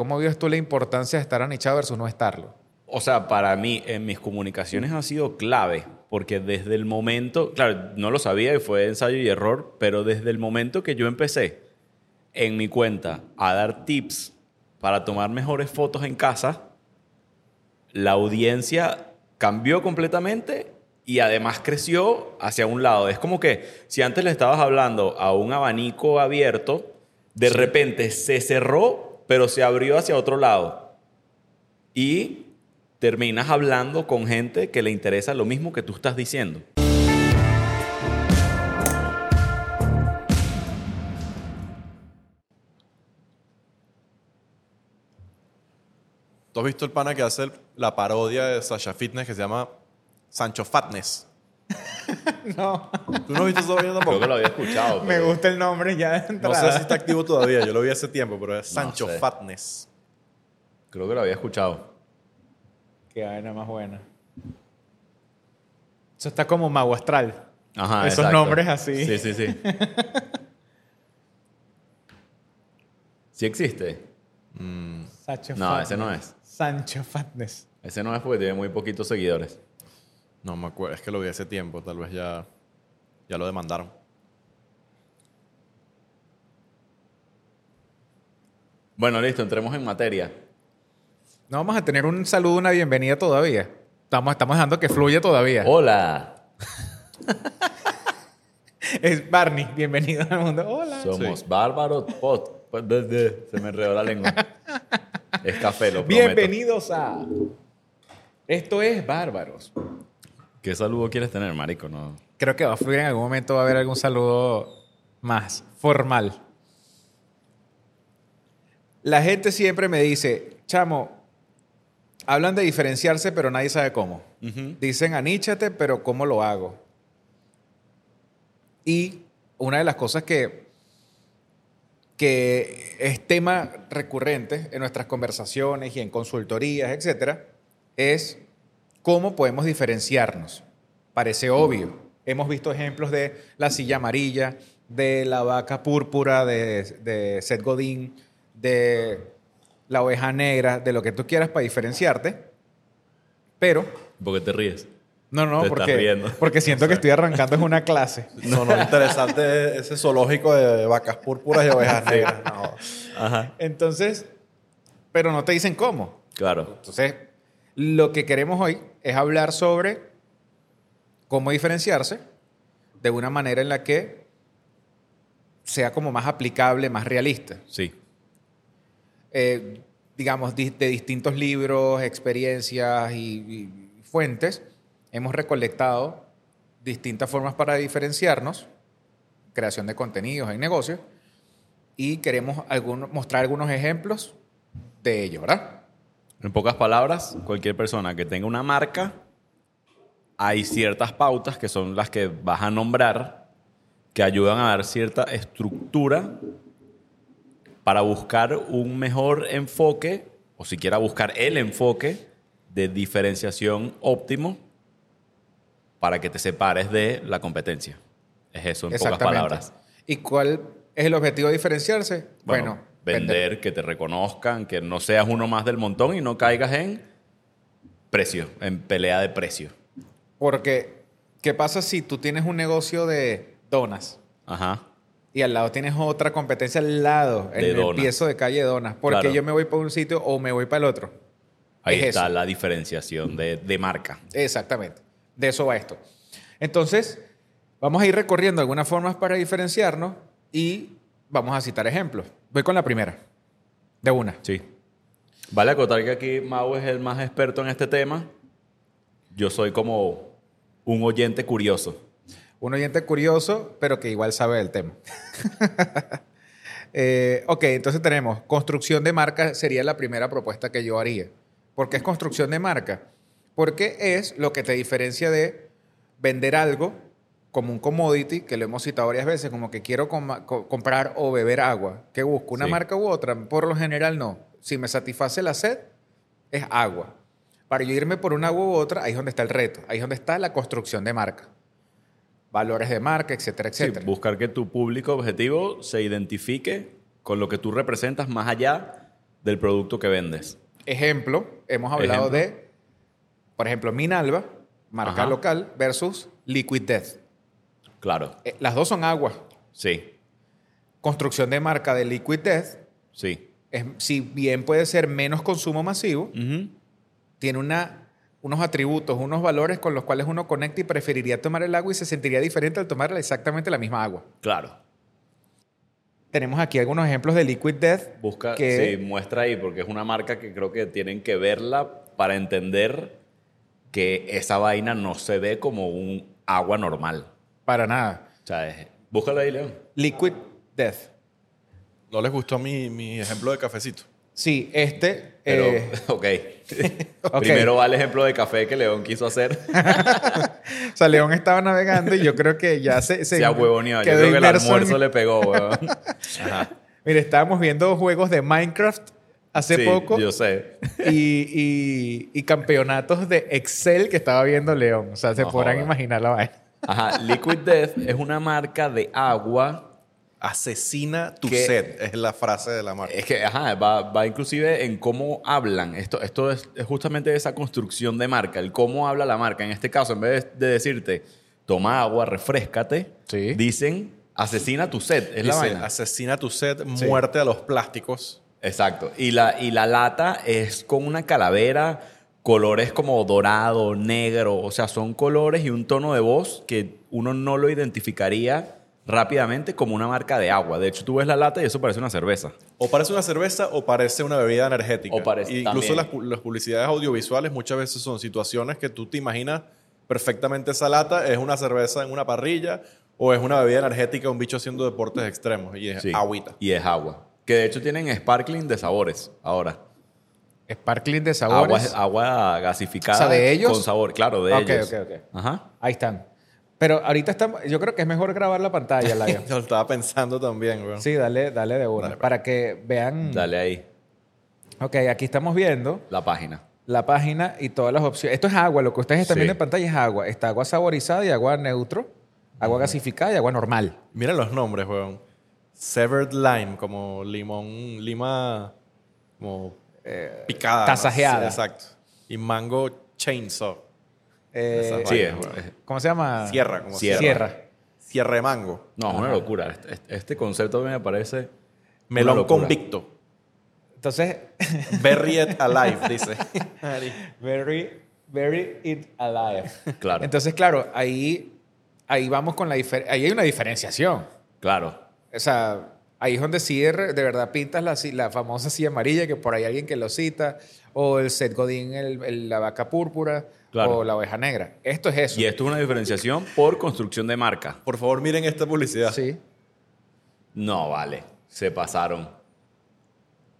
¿Cómo vives tú la importancia de estar anichado versus no estarlo? O sea, para mí, en mis comunicaciones ha sido clave, porque desde el momento, claro, no lo sabía y fue ensayo y error, pero desde el momento que yo empecé en mi cuenta a dar tips para tomar mejores fotos en casa, la audiencia cambió completamente y además creció hacia un lado. Es como que si antes le estabas hablando a un abanico abierto, de repente se cerró, pero se abrió hacia otro lado. Y terminas hablando con gente que le interesa lo mismo que tú estás diciendo. ¿Tú has visto el pana que hace la parodia de Sasha Fitness que se llama Sancho Fatness? No, ¿Tú no has visto tampoco? Creo que lo había escuchado. me pero- gusta el nombre ya de No entrada. sé si está activo todavía, yo lo vi hace tiempo, pero es Sancho sé. Fatness. Creo que lo había escuchado. Qué vaina más buena. Eso está como mago astral. Ajá, Esos exacto. nombres así. Sí, sí, sí. ¿Sí existe? Sancho No, Fatness. ese no es. Sancho Fatness. Ese no es porque tiene muy poquitos seguidores. No me acuerdo, es que lo vi hace tiempo, tal vez ya, ya lo demandaron. Bueno, listo, entremos en materia. No vamos a tener un saludo, una bienvenida todavía. Estamos, estamos dejando que fluya todavía. Hola, Es Barney, bienvenido al mundo. Hola. somos bárbaros. Pot. Pues, Se me enredó la lengua. Es café, lo prometo. Bienvenidos a. Esto es Bárbaros. ¿Qué saludo quieres tener, marico? No. Creo que va a fluir en algún momento, va a haber algún saludo más formal. La gente siempre me dice, chamo, hablan de diferenciarse, pero nadie sabe cómo. Dicen aníchate, pero ¿cómo lo hago? Y una de las cosas que, que es tema recurrente en nuestras conversaciones y en consultorías, etcétera, es cómo podemos diferenciarnos. Parece obvio. Hemos visto ejemplos de la silla amarilla, de la vaca púrpura de, de Seth Godin, de la oveja negra, de lo que tú quieras para diferenciarte. Pero, ¿Por qué te ríes? no, no, Te porque, riendo. porque siento que estoy arrancando en una clase. Sonó interesante ese zoológico de vacas púrpuras y ovejas negras. No. Ajá. Entonces, pero no te dicen cómo. Claro. Entonces, lo que queremos hoy es hablar sobre cómo diferenciarse de una manera en la que sea como más aplicable, más realista. Sí. Eh, digamos, di- de distintos libros, experiencias y, y fuentes, hemos recolectado distintas formas para diferenciarnos, creación de contenidos en negocios, y queremos alguno- mostrar algunos ejemplos de ello, ¿verdad? En pocas palabras, cualquier persona que tenga una marca, hay ciertas pautas que son las que vas a nombrar que ayudan a dar cierta estructura para buscar un mejor enfoque, o siquiera buscar el enfoque de diferenciación óptimo para que te separes de la competencia. Es eso, en pocas palabras. ¿Y cuál es el objetivo de diferenciarse? Bueno, vender, que te reconozcan, que no seas uno más del montón y no caigas en precio, en pelea de precio. Porque, ¿qué pasa si tú tienes un negocio de donas Ajá. y al lado tienes otra competencia al lado, en De el donas. piezo de calle de donas? Porque Claro. yo me voy para un sitio o me voy para el otro. Ahí Es está eso. la diferenciación de, de marca. Exactamente. De eso va esto. Entonces, vamos a ir recorriendo algunas formas para diferenciarnos y vamos a citar ejemplos. Voy con la primera. De una. Sí. Vale acotar que aquí Mau es el más experto en este tema. Yo soy como un oyente curioso. Un oyente curioso, pero que igual sabe del tema. Eh, ok, entonces tenemos construcción de marca, sería la primera propuesta que yo haría. ¿Por qué es construcción de marca? Porque es lo que te diferencia de vender algo como un commodity, que lo hemos citado varias veces, como que quiero co- comprar o beber agua. ¿Qué busco? ¿Una Sí. marca u otra? Por lo general no. Si me satisface la sed, es agua. Para yo irme por una agua u otra, ahí es donde está el reto. Ahí es donde está la construcción de marca. Valores de marca, etcétera, Sí, etcétera. buscar que tu público objetivo se identifique con lo que tú representas más allá del producto que vendes. Ejemplo, hemos hablado Ejemplo. de, por ejemplo, Minalba, marca Ajá. local, versus Liquid Death. Claro. Eh, Las dos son agua. Sí, Construcción de marca de Liquid Death, sí. es, si bien puede ser menos consumo masivo, tiene una, unos atributos, unos valores con los cuales uno conecta y preferiría tomar el agua y se sentiría diferente al tomar exactamente la misma agua. Claro. Tenemos aquí algunos ejemplos de Liquid Death. Busca, que sí, muestra ahí, porque es una marca que creo que tienen que verla para entender que esa vaina no se ve como un agua normal. Para nada. O sea, es- búscala ahí, León. Liquid Death. ¿No les gustó mi, mi ejemplo de cafecito? Sí, este... Pero, eh, ok. ok. Primero va el ejemplo de café que León quiso hacer. O sea, León estaba navegando y yo creo que ya se... Se ha huevoneado. Yo quedó creo que el inmerso en- almuerzo le pegó, weón. Mire, estábamos viendo juegos de Minecraft hace Sí, poco Yo sé. y, y- y campeonatos de Excel que estaba viendo León. O sea, se No podrán joda. imaginar la vaina. Ajá, Liquid Death es una marca de agua Asesina tu sed, es la frase de la marca. Es que, ajá, va, va inclusive en cómo hablan. Esto, esto es, es justamente esa construcción de marca, el cómo habla la marca. En este caso, en vez de, de decirte, toma agua, refrescate, Sí. dicen, asesina tu sed. Es la Dice, vaina. asesina tu sed, Sí. muerte a los plásticos. Exacto. Y la, y la lata es con una calavera, colores como dorado, negro. O sea, son colores y un tono de voz que uno no lo identificaría rápidamente como una marca de agua. De hecho, tú ves la lata y eso parece una cerveza. O parece una cerveza o parece una bebida energética. O parece- Incluso las, pu- las publicidades audiovisuales muchas veces son situaciones que tú te imaginas perfectamente esa lata es una cerveza en una parrilla o es una bebida energética un bicho haciendo deportes extremos y es Sí. agüita. Y es agua. Que de hecho tienen sparkling de sabores ahora. Sparkling de Agua, sabores. agua gasificada O sea, ¿de ellos? con sabor. Claro, de Ok, ellos. ok, ok. Ajá. Ahí están. Pero ahorita estamos... Yo creo que es mejor grabar la pantalla, Lion. Yo lo estaba pensando también, weón. Sí, dale, dale de una. Dale, pues. para que vean... Dale ahí. Ok, aquí estamos viendo La página. la página y todas las opciones. Esto es agua, lo que ustedes están Sí. viendo en pantalla es agua. Está agua saborizada y agua neutro, agua gasificada y agua normal. Mira los nombres, weón. Severed lime, como limón, lima, como picada. ¿no? tasajeada. Sí, exacto. Y mango chainsaw. Eh, Sí, es- ¿Cómo se llama? Sierra, como Sierra. Sierra. De mango. no, es una locura. Este, este concepto me parece. Melón convicto. Entonces, Berry it alive, dice. very, very it alive. Claro. Entonces, claro, ahí, ahí vamos con la diferencia. Ahí hay una diferenciación. Claro. O sea, ahí es donde sí de, verdad pintas la, famosa silla amarilla, que por ahí alguien que lo cita, o el Seth Godin, el- el- la vaca púrpura, Claro. o la oveja negra. Esto es eso. Y esto es una diferenciación por construcción de marca. Por favor, miren esta publicidad. Sí. No, vale. Se pasaron.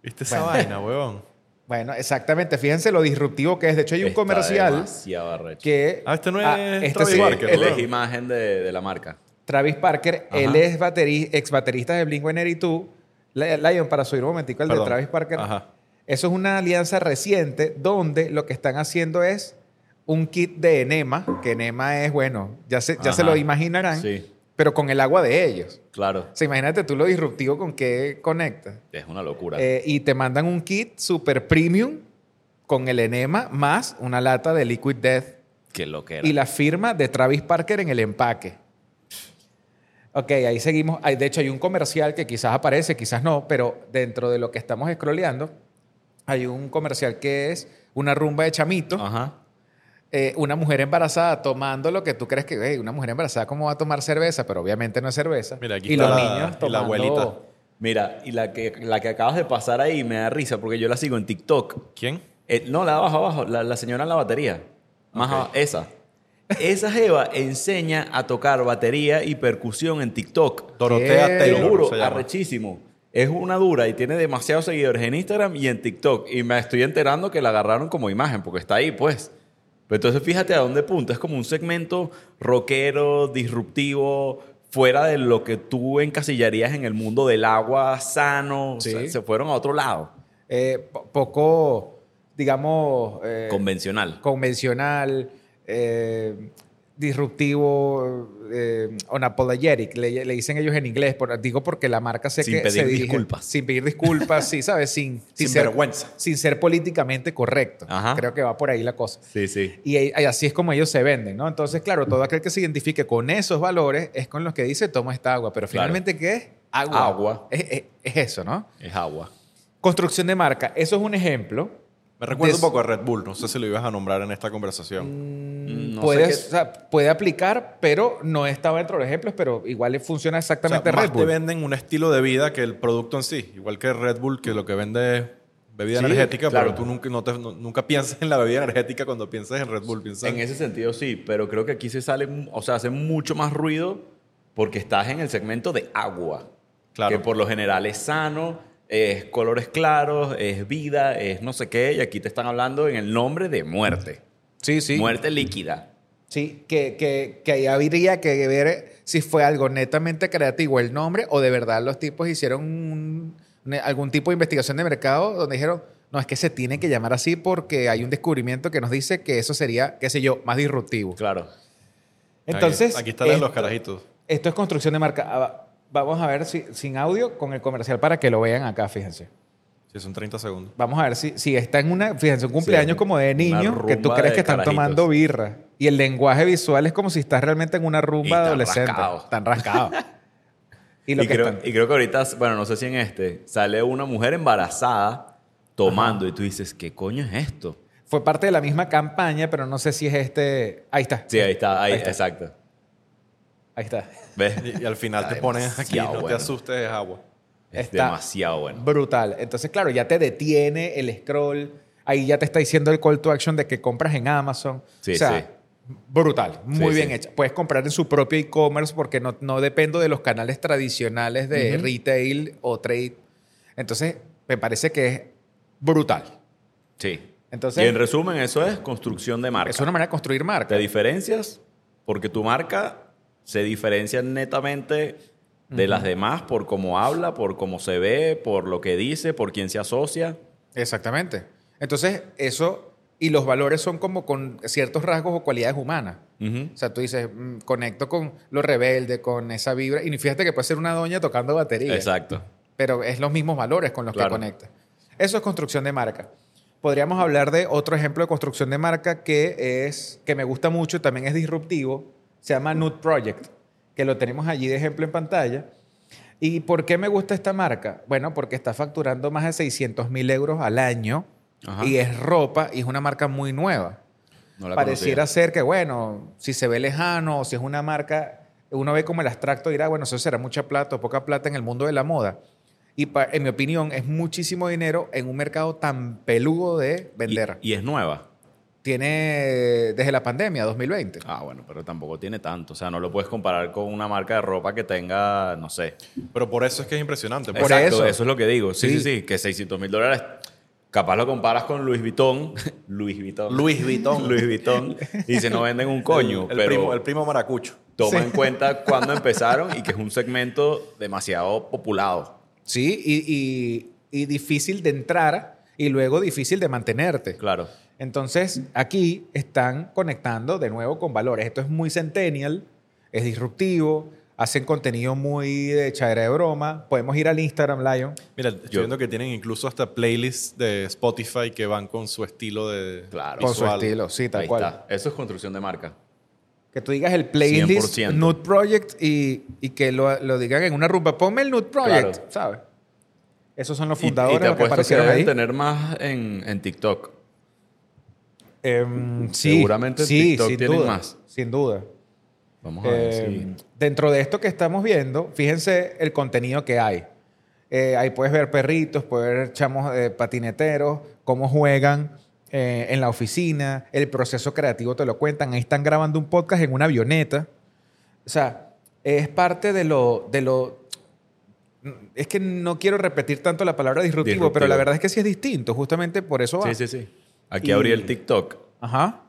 ¿Viste esa Bueno. vaina, weón? Bueno, exactamente. Fíjense lo disruptivo que es. De hecho, hay un Está comercial demasiado arrecho. que... Ah, este no es este Travis sí, ¿verdad? es imagen de, de la marca. Travis Parker, Ajá. él es bateri- ex baterista de Blink-182. Li- Lion, para subir un momentico el de. Travis Parker. Ajá. Eso es una alianza reciente donde lo que están haciendo es un kit de enema, que enema es, bueno, ya se, ya se lo imaginarán, Sí, pero con el agua de ellos. claro. O sea, imagínate tú lo disruptivo con qué conecta. Es una locura. Eh, y te mandan un kit super premium con el enema más una lata de Liquid Death Qué lo que era. y la firma de Travis Parker en el empaque. Ok, ahí seguimos. Hay- de hecho, hay un comercial que quizás aparece, quizás no, pero dentro de lo que estamos scrolleando, hay un comercial que es una rumba de chamito, Ajá. eh, una mujer embarazada tomando lo que tú crees que, "Ey, una mujer embarazada, ¿cómo va a tomar cerveza? Pero obviamente no es cerveza. Mira, aquí y está los la- niños y la tomando... abuelita. Mira, y la que, la que acabas de pasar ahí me da risa porque yo la sigo en TikTok. ¿Quién? Eh, no, la de abajo, abajo, la, la señora en la batería. Más abajo, esa. Esa Jeva enseña a tocar batería y percusión en TikTok. Dorotea ¿Qué? Te lo juro, arrechísimo. Es una dura y tiene demasiados seguidores en Instagram y en TikTok. Y me estoy enterando que la agarraron como imagen porque está ahí, pues. Pero entonces fíjate a dónde punta. Es como un segmento rockero, disruptivo, fuera de lo que tú encasillarías en el mundo del agua sano. O sea, Sí. se fueron a otro lado. Eh, po- poco, digamos... eh, Convencional. convencional. Eh, disruptivo, eh, unapologetic, le, le dicen ellos en inglés. por- digo porque la marca sé Sin que pedir se dirige- disculpas. Sin pedir disculpas, sí, ¿sabes? Sin, Sin ser, vergüenza. Sin ser políticamente correcto. Ajá. Creo que va por ahí la cosa. Sí, sí. Y, y así es como ellos se venden, ¿no? Entonces, claro, todo aquel que se identifique con esos valores es con los que dice toma esta agua. Pero Claro. finalmente, ¿qué es? Agua. Agua. Es, es- es eso, ¿no? Es agua. Construcción de marca. Eso es un ejemplo. Me recuerda un poco a Red Bull. No sé si lo ibas a nombrar en esta conversación. Mm, No puede, sé o sea, puede aplicar, pero no estaba dentro de los ejemplos, pero igual funciona O sea, exactamente más Red Bull. te venden un estilo de vida que el producto en sí. Igual que Red Bull, que lo que vende es bebida Sí, energética, claro. pero tú nunca, no te- no- nunca piensas en la bebida energética cuando piensas en Red Bull. Piensas En ese sentido sí, pero creo que aquí se sale, o sea, hace mucho más ruido porque estás en el segmento de agua. Claro. Que por lo general es sano, es colores claros, es vida, es no sé qué, y aquí te están hablando en el nombre de muerte. Sí, sí. Muerte líquida. Sí, que, que, que ahí habría que ver si fue algo netamente creativo el nombre o de verdad los tipos hicieron un- algún tipo de investigación de mercado donde dijeron, no, es que se tiene que llamar así porque hay un descubrimiento que nos dice que eso sería, qué sé yo, más disruptivo. Claro. Entonces, Aquí, aquí están los carajitos. Esto es construcción de marca. Vamos a ver si, sin audio con el comercial para que lo vean acá, fíjense. Sí, son 30 segundos. Vamos a ver si, si está en una, fíjense, un cumpleaños Sí, como de niño, que tú crees que están carajitos. tomando birra. Y el lenguaje visual es como si estás realmente en una Y rumba están adolescente. rascados. Están rascados. y lo Y que creo, están- y creo que ahorita, bueno, no sé si en este, sale una mujer embarazada tomando y tú dices, ¿qué coño es esto? Fue parte de la misma campaña, pero no sé si es este. Ahí está. Sí, ahí está, ahí, Ahí está. exacto. Ahí está. ¿Ves? Y, y al final Está te pones aquí, no te asustes, es agua. Es Está demasiado bueno. Brutal. Entonces, claro, ya te detiene el scroll. Ahí ya te está diciendo el call to action de que compras en Amazon. Sí, o sea, sí. brutal. Muy Sí, bien sí. hecha. Puedes comprar en su propio e-commerce porque no, no dependo de los canales tradicionales de retail o trade. Entonces, me parece que es brutal. Sí. Entonces- y en resumen, eso es construcción de marca. Es una manera de construir marca. Te diferencias porque tu marca se diferencia netamente de las demás por cómo habla, por cómo se ve, por lo que dice, por quién se asocia. Exactamente. Entonces, eso y los valores son como con ciertos rasgos o cualidades humanas. O sea, tú dices, mm, conecto con lo rebelde, con esa vibra. Y fíjate que puede ser una doña tocando batería. Exacto. Pero es los mismos valores con los Claro. que conecta. Eso es construcción de marca. Podríamos hablar de otro ejemplo de construcción de marca que es que me gusta mucho, también es disruptivo. Se llama Nude Project, que lo tenemos allí de ejemplo en pantalla. ¿Y por qué me gusta esta marca? Bueno, porque está facturando más de 600 mil euros al año Ajá. y es ropa y es una marca muy nueva. No la Pareciera conocía. ser que, bueno, si se ve lejano o si es una marca, uno ve como el abstracto y dirá, bueno, eso será mucha plata o poca plata en el mundo de la moda. Y en mi opinión, es muchísimo dinero en un mercado tan peludo de vender. Y, y es nueva. Tiene desde la pandemia, 2020. Ah, bueno, pero tampoco tiene tanto. O sea, no lo puedes comparar con una marca de ropa que tenga, no sé. Pero por eso es que es impresionante. Por Exacto, eso. eso es lo que digo. Sí, sí, Sí. sí, que 600 mil dólares. Capaz lo comparas con Louis Vuitton. Louis Vuitton. Louis Vuitton. Louis Vuitton. Y se no venden un coño. el, pero primo, el primo maracucho. toma Sí. en cuenta cuándo empezaron y que es un segmento demasiado populado. Sí, y, y- y difícil de entrar y luego difícil de mantenerte. Claro. Entonces, aquí están conectando de nuevo con valores. Esto es muy centennial, es disruptivo, hacen contenido muy de echadera de broma. Podemos ir al Instagram, Lion. Mira, estoy Yo- viendo que tienen incluso hasta playlists de Spotify que van con su estilo de Claro. Con su estilo, sí, tal Ahí cual. está. Eso es construcción de marca. Que tú digas el playlist 100%. Nude Project y, y que lo, lo digan en una rumba. Ponme el Nude Project, Claro. ¿sabes? Esos son los Y- fundadores y, te los que apuesto que aparecieron deben ahí. tener más en, en TikTok. Em, sí, Seguramente en sí, TikTok sin tienen duda, más. Sin duda. Vamos a ver Eh, si... Dentro de esto que estamos viendo, fíjense el contenido que hay. Eh, ahí puedes ver perritos, puedes ver chamos eh, patineteros, cómo juegan eh, en la oficina, el proceso creativo te lo cuentan. Ahí están grabando un podcast en una avioneta. O sea, es parte de lo, de lo... Es que no quiero repetir tanto la palabra disruptivo, Disruptivo. pero la verdad es que sí es distinto, justamente por eso va. Sí, sí, sí. Aquí Y- abrí el TikTok. Ajá.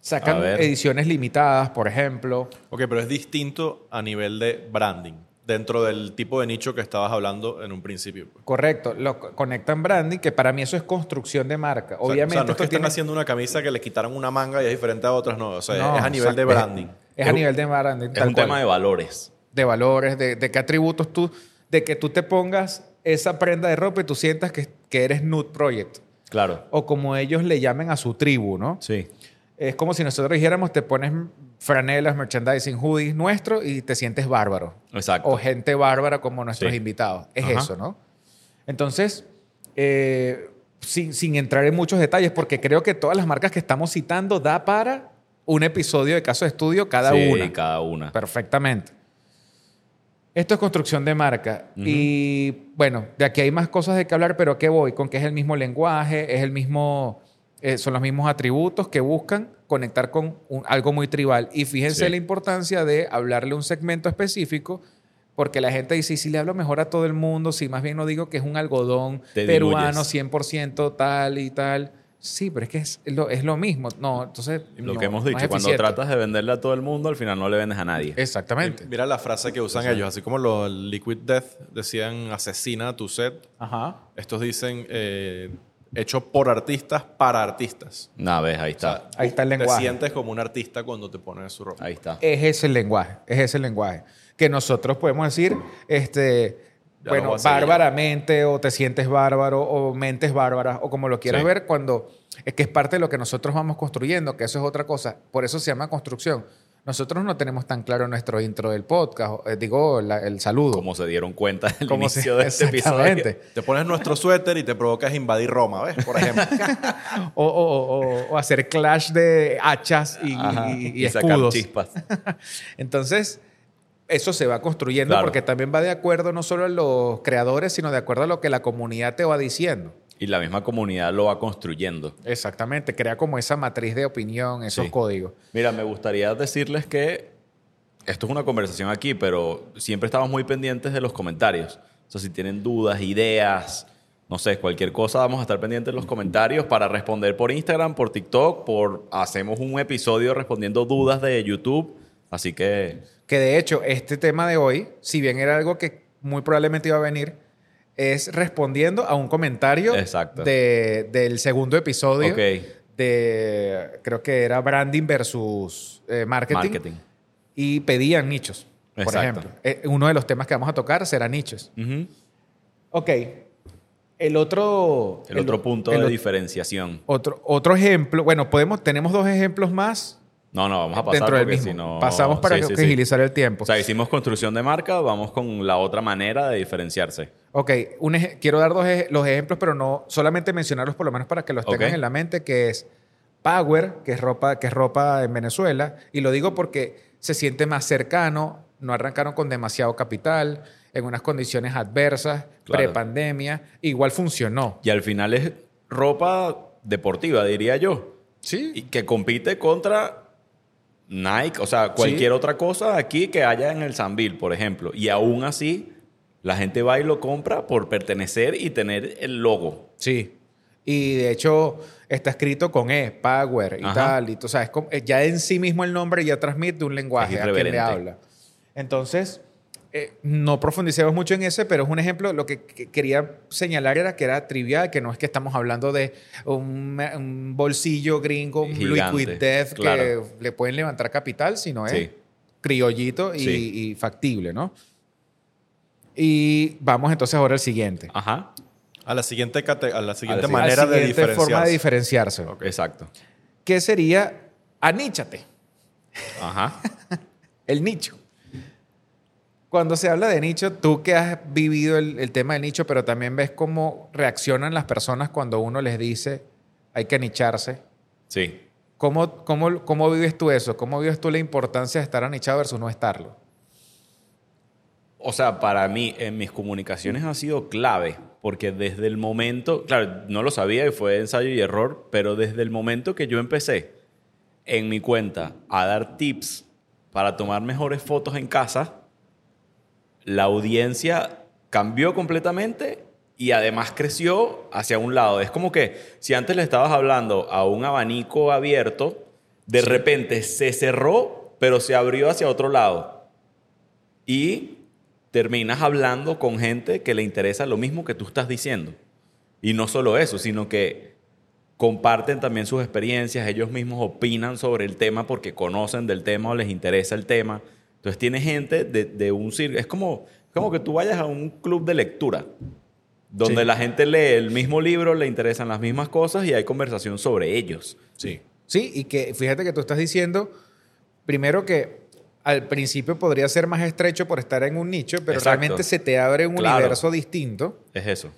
Sacan ediciones limitadas, por ejemplo. Ok, pero es distinto a nivel de branding. dentro del tipo de nicho que estabas hablando en un principio. pues. Correcto, lo co- conectan branding, que para mí eso es construcción de marca. O sea, Obviamente o sea, no es esto que están tiene- haciendo una camisa que le quitaron una manga y es diferente a otras, no. O sea, No, es a nivel de branding. Es a nivel de branding. Es tal un cual. tema de valores. de valores, de, de qué atributos tú, de que tú te pongas esa prenda de ropa y tú sientas que, que eres Nude Project. Claro. O como ellos le llamen a su tribu, ¿no? Sí. Es como si nosotros dijéramos, te pones franelas, merchandising, hoodies nuestro y te sientes bárbaro. Exacto. O gente bárbara como nuestros Sí. invitados. Es Ajá. eso, ¿no? Entonces, eh, sin, sin entrar en muchos detalles, porque creo que todas las marcas que estamos citando da para un episodio de caso de estudio cada Sí, una. cada una. Perfectamente. Esto es construcción de marca. Y bueno, de aquí hay más cosas de que hablar, pero ¿a qué voy? Con que es el mismo lenguaje, es el mismo, eh, son los mismos atributos que buscan conectar con un- algo muy tribal. Y fíjense Sí. la importancia de hablarle un segmento específico, porque la gente dice, "¿Y si le hablo mejor a todo el mundo, si más bien no digo que es un algodón Te peruano diluyes. 100% tal y tal. Sí, pero es que es lo, es lo mismo. No, entonces... Lo no- que hemos dicho, cuando eficiente. tratas de venderle a todo el mundo, al final no le vendes a nadie. Exactamente. Mira la frase que usan ellos, así como los Liquid Death decían asesina a tu set. Ajá. Estos dicen eh, hecho por artistas para artistas. Una vez, ahí O sea, está. Ahí está el Te lenguaje. sientes como un artista cuando te pones su ropa. Ahí está. Es ese el lenguaje, es ese el lenguaje. Que nosotros podemos decir, este, Ya bueno, bárbaramente, o te sientes bárbaro, o mentes bárbaras, o como lo quieras Sí. ver, cuando es que es parte de lo que nosotros vamos construyendo, que eso es otra cosa. Por eso se llama construcción. Nosotros no tenemos tan claro nuestro intro del podcast, eh, digo, la- el saludo. Como se dieron cuenta al Como se- inicio de este episodio. Te pones nuestro suéter y te provocas invadir Roma, ¿ves? Por ejemplo. O, o- o- o hacer clash de hachas y, Ajá. y- y sacar escudos. chispas. Entonces, eso se va construyendo Claro. porque también va de acuerdo no solo a los creadores, sino de acuerdo a lo que la comunidad te va diciendo. Y la misma comunidad lo va construyendo. Exactamente, crea como esa matriz de opinión, esos Sí. códigos. Mira, me gustaría decirles que esto es una conversación aquí, pero siempre estamos muy pendientes de los comentarios. O sea, si tienen dudas, ideas, no sé, cualquier cosa, vamos a estar pendientes de los comentarios para responder por Instagram, por TikTok, por hacemos un episodio respondiendo dudas de YouTube. Así que Que de hecho, este tema de hoy, si bien era algo que muy probablemente iba a venir, es respondiendo a un comentario Exacto. de- del segundo episodio de, creo que era branding versus eh, marketing, marketing. y pedían nichos, por ejemplo. Eh, uno de los temas que vamos a tocar será nichos. Ujú. Ok. El otro... El, otro punto el de diferenciación. Otro, otro ejemplo, bueno, podemos, tenemos dos ejemplos más No, no, vamos a pasar dentro del mismo. si no... Pasamos para Sí, sí, sí. agilizar el tiempo. O sea, hicimos construcción de marca, vamos con la otra manera de diferenciarse. ok, un quiero dar dos ej- los ejemplos, pero no solamente mencionarlos por lo menos para que los tengan en la mente, que es Power, que es ropa, que es ropa en Venezuela, y lo digo porque se siente más cercano, no arrancaron con demasiado capital, en unas condiciones adversas, Claro. prepandemia, igual funcionó. Y al final es ropa deportiva, diría yo. Sí. Y que compite contra Nike, o sea, cualquier otra cosa aquí que haya en el Sanville, por ejemplo. Y aún así, la gente va y lo compra por pertenecer y tener el logo. Sí. Y de hecho está escrito con E, Power y Ajá. tal. Y tú sabes, como- eh, ya en sí mismo el nombre ya transmite un lenguaje a quien le habla. Entonces, eh, no profundicemos mucho en ese, pero es un ejemplo. Lo que, que quería señalar era que era trivial, que no es que estamos hablando de un, un bolsillo gringo, un Gigante, liquid death claro. que le pueden levantar capital, sino es Sí. criollito y, Sí. y factible, ¿no? Y vamos entonces ahora al siguiente. Ajá, A la siguiente, cate- a la siguiente manera a la de siguiente diferenciarse. forma de diferenciarse. exacto. que sería aníchate, Ajá. el nicho. Cuando se habla de nicho, tú que has vivido el, el tema del nicho, pero también ves cómo reaccionan las personas cuando uno les dice hay que nicharse. Sí. ¿Cómo, cómo, cómo vives tú eso? ¿Cómo vives tú la importancia de estar anichado versus no estarlo? O sea, para mí, en mis comunicaciones ha sido clave, porque desde el momento, claro, no lo sabía y fue ensayo y error, pero desde el momento que yo empecé en mi cuenta a dar tips para tomar mejores fotos en casa, la audiencia cambió completamente y además creció hacia un lado. Es como que si antes le estabas hablando a un abanico abierto, de repente se cerró, pero se abrió hacia otro lado. Y terminas hablando con gente que le interesa lo mismo que tú estás diciendo. Y no solo eso, sino que comparten también sus experiencias, ellos mismos opinan sobre el tema porque conocen del tema o les interesa el tema. Entonces tiene gente de, de un circo. Es como, como que tú vayas a un club de lectura, donde Sí. la gente lee el mismo libro, le interesan las mismas cosas y hay conversación sobre ellos. Sí. Sí, y que fíjate que tú estás diciendo, primero que al principio podría ser más estrecho por estar en un nicho, pero Exacto. realmente se te abre un Claro. universo distinto Es eso.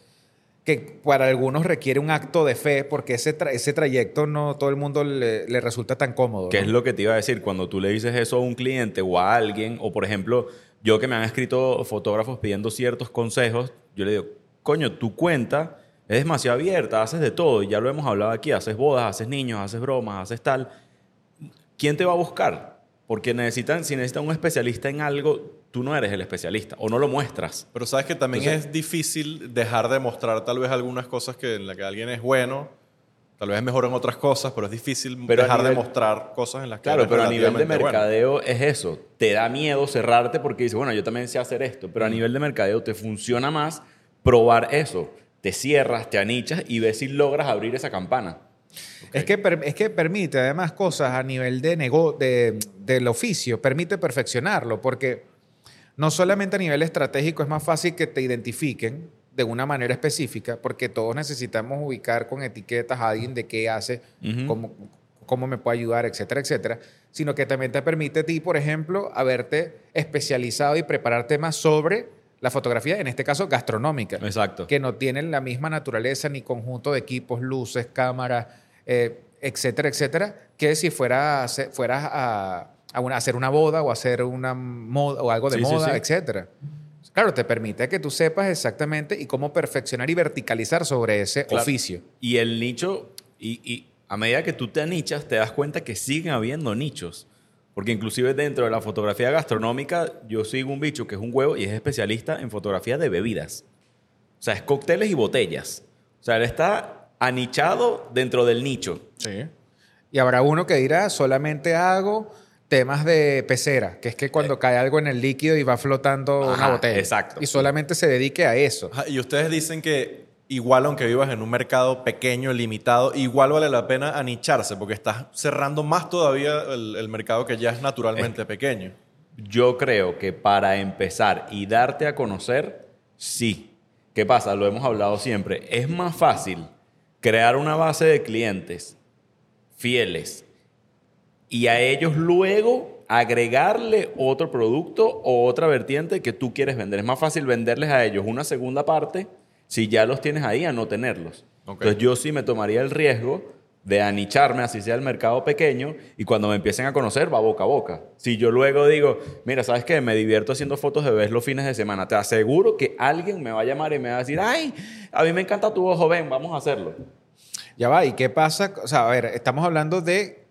Que para algunos requiere un acto de fe porque ese, tra- ese trayecto no todo el mundo le, le resulta tan cómodo. ¿Qué ¿no? es lo que te iba a decir? Cuando tú le dices eso a un cliente o a alguien, o por ejemplo, yo que me han escrito fotógrafos pidiendo ciertos consejos, yo le digo, coño, tu cuenta es demasiado abierta, haces de todo, y ya lo hemos hablado aquí, haces bodas, haces niños, haces bromas, haces tal. ¿Quién te va a buscar? Porque necesitan, si necesitan un especialista en algo, tú no eres el especialista o no lo muestras. Pero sabes que también Entonces- es difícil dejar de mostrar tal vez algunas cosas que en las que alguien es bueno, tal vez es mejor en otras cosas, pero es difícil Pero dejar nivel- de mostrar cosas en las que Claro, eres pero a nivel de bueno. mercadeo es eso. Te da miedo cerrarte porque dices, bueno, yo también sé hacer esto, pero a nivel de mercadeo te funciona más probar eso. Te cierras, te anichas y ves si logras abrir esa campana. Es, que es que permite además cosas a nivel de nego de, del oficio, permite perfeccionarlo, porque no solamente a nivel estratégico es más fácil que te identifiquen de una manera específica, porque todos necesitamos ubicar con etiquetas a alguien de qué hace, cómo, cómo me puede ayudar, etcétera, etcétera, sino que también te permite a ti, por ejemplo, haberte especializado y prepararte más sobre la fotografía, en este caso gastronómica Exacto. que no tienen la misma naturaleza ni conjunto de equipos, luces, cámaras, eh, etcétera, etcétera, que si fuera a hacer- fueras a, a una- a hacer una boda o hacer una moda o algo de Sí, moda, sí. etcétera. Claro, te permite que tú sepas exactamente y cómo perfeccionar y verticalizar sobre ese Claro. oficio. Y el nicho, y, y a medida que tú te anichas, te das cuenta que siguen habiendo nichos. Porque inclusive dentro de la fotografía gastronómica, yo sigo un bicho que es un huevo y es especialista en fotografía de bebidas. O sea, es cócteles y botellas. O sea, él está anichado dentro del nicho. Sí. Y habrá uno que dirá, solamente hago temas de pecera, que es que cuando cae algo en el líquido y va flotando una Eh. Ajá, botella. exacto. Y solamente se dedique a eso. Ajá, Y ustedes dicen que igual aunque vivas en un mercado pequeño, limitado, igual vale la pena anicharse porque estás cerrando más todavía el, el mercado que ya es naturalmente pequeño. Yo creo que para empezar y darte a conocer, sí. ¿Qué pasa? Lo hemos hablado siempre. Es más fácil crear una base de clientes fieles y a ellos luego agregarle otro producto o otra vertiente que tú quieres vender. Es más fácil venderles a ellos una segunda parte si ya los tienes ahí a no tenerlos. Entonces yo sí me tomaría el riesgo de anicharme, así sea el mercado pequeño, y cuando me empiecen a conocer va boca a boca. Si yo luego digo, mira, ¿sabes qué? Me divierto haciendo fotos de bebés los fines de semana, te aseguro que alguien me va a llamar y me va a decir, ay, a mí me encanta tu ojo, ven, vamos a hacerlo. Ya va, ¿y qué pasa? O sea, a ver, estamos hablando de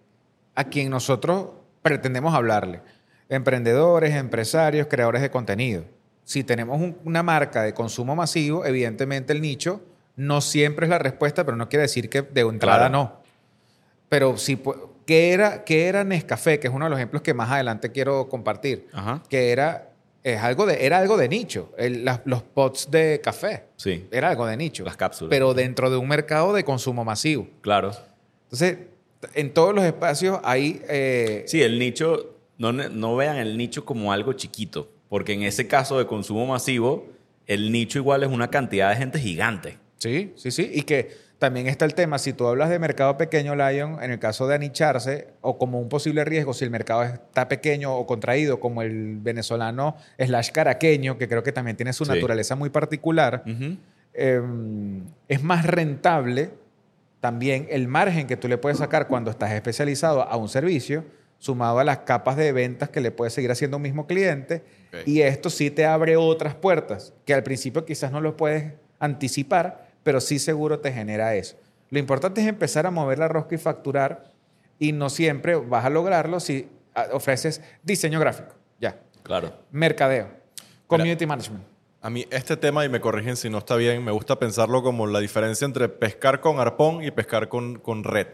a quien nosotros pretendemos hablarle. Emprendedores, empresarios, creadores de contenido. Si tenemos un- una marca de consumo masivo, evidentemente el nicho no siempre es la respuesta, pero no quiere decir que de entrada Claro. no. Pero pu- ¿qué era, ¿qué era Nescafé? Que es uno de los ejemplos que más adelante quiero compartir. Ajá. Que era, es algo de, era algo de nicho. El- las- los pots de café. Sí, Era algo de nicho. Las cápsulas. Pero dentro de un mercado de consumo masivo. claro. Entonces, en todos los espacios hay... eh, Sí, el nicho, no, no vean el nicho como algo chiquito, porque en ese caso de consumo masivo, el nicho igual es una cantidad de gente gigante. sí, sí, sí. Y que también está el tema, si tú hablas de mercado pequeño, Lion, en el caso de anicharse, o como un posible riesgo, si el mercado está pequeño o contraído, como el venezolano slash caraqueño, que creo que también tiene su Sí. naturaleza muy particular, eh, es más rentable también el margen que tú le puedes sacar cuando estás especializado a un servicio, sumado a las capas de ventas que le puedes seguir haciendo un mismo cliente. Y esto sí te abre otras puertas, que al principio quizás no lo puedes anticipar, pero sí seguro te genera eso. Lo importante es empezar a mover la rosca y facturar, y no siempre vas a lograrlo si ah, ofreces diseño gráfico, ya, Claro. mercadeo, community management. A mí este tema, y me corrigen si no está bien, me gusta pensarlo como la diferencia entre pescar con arpón y pescar con, con red.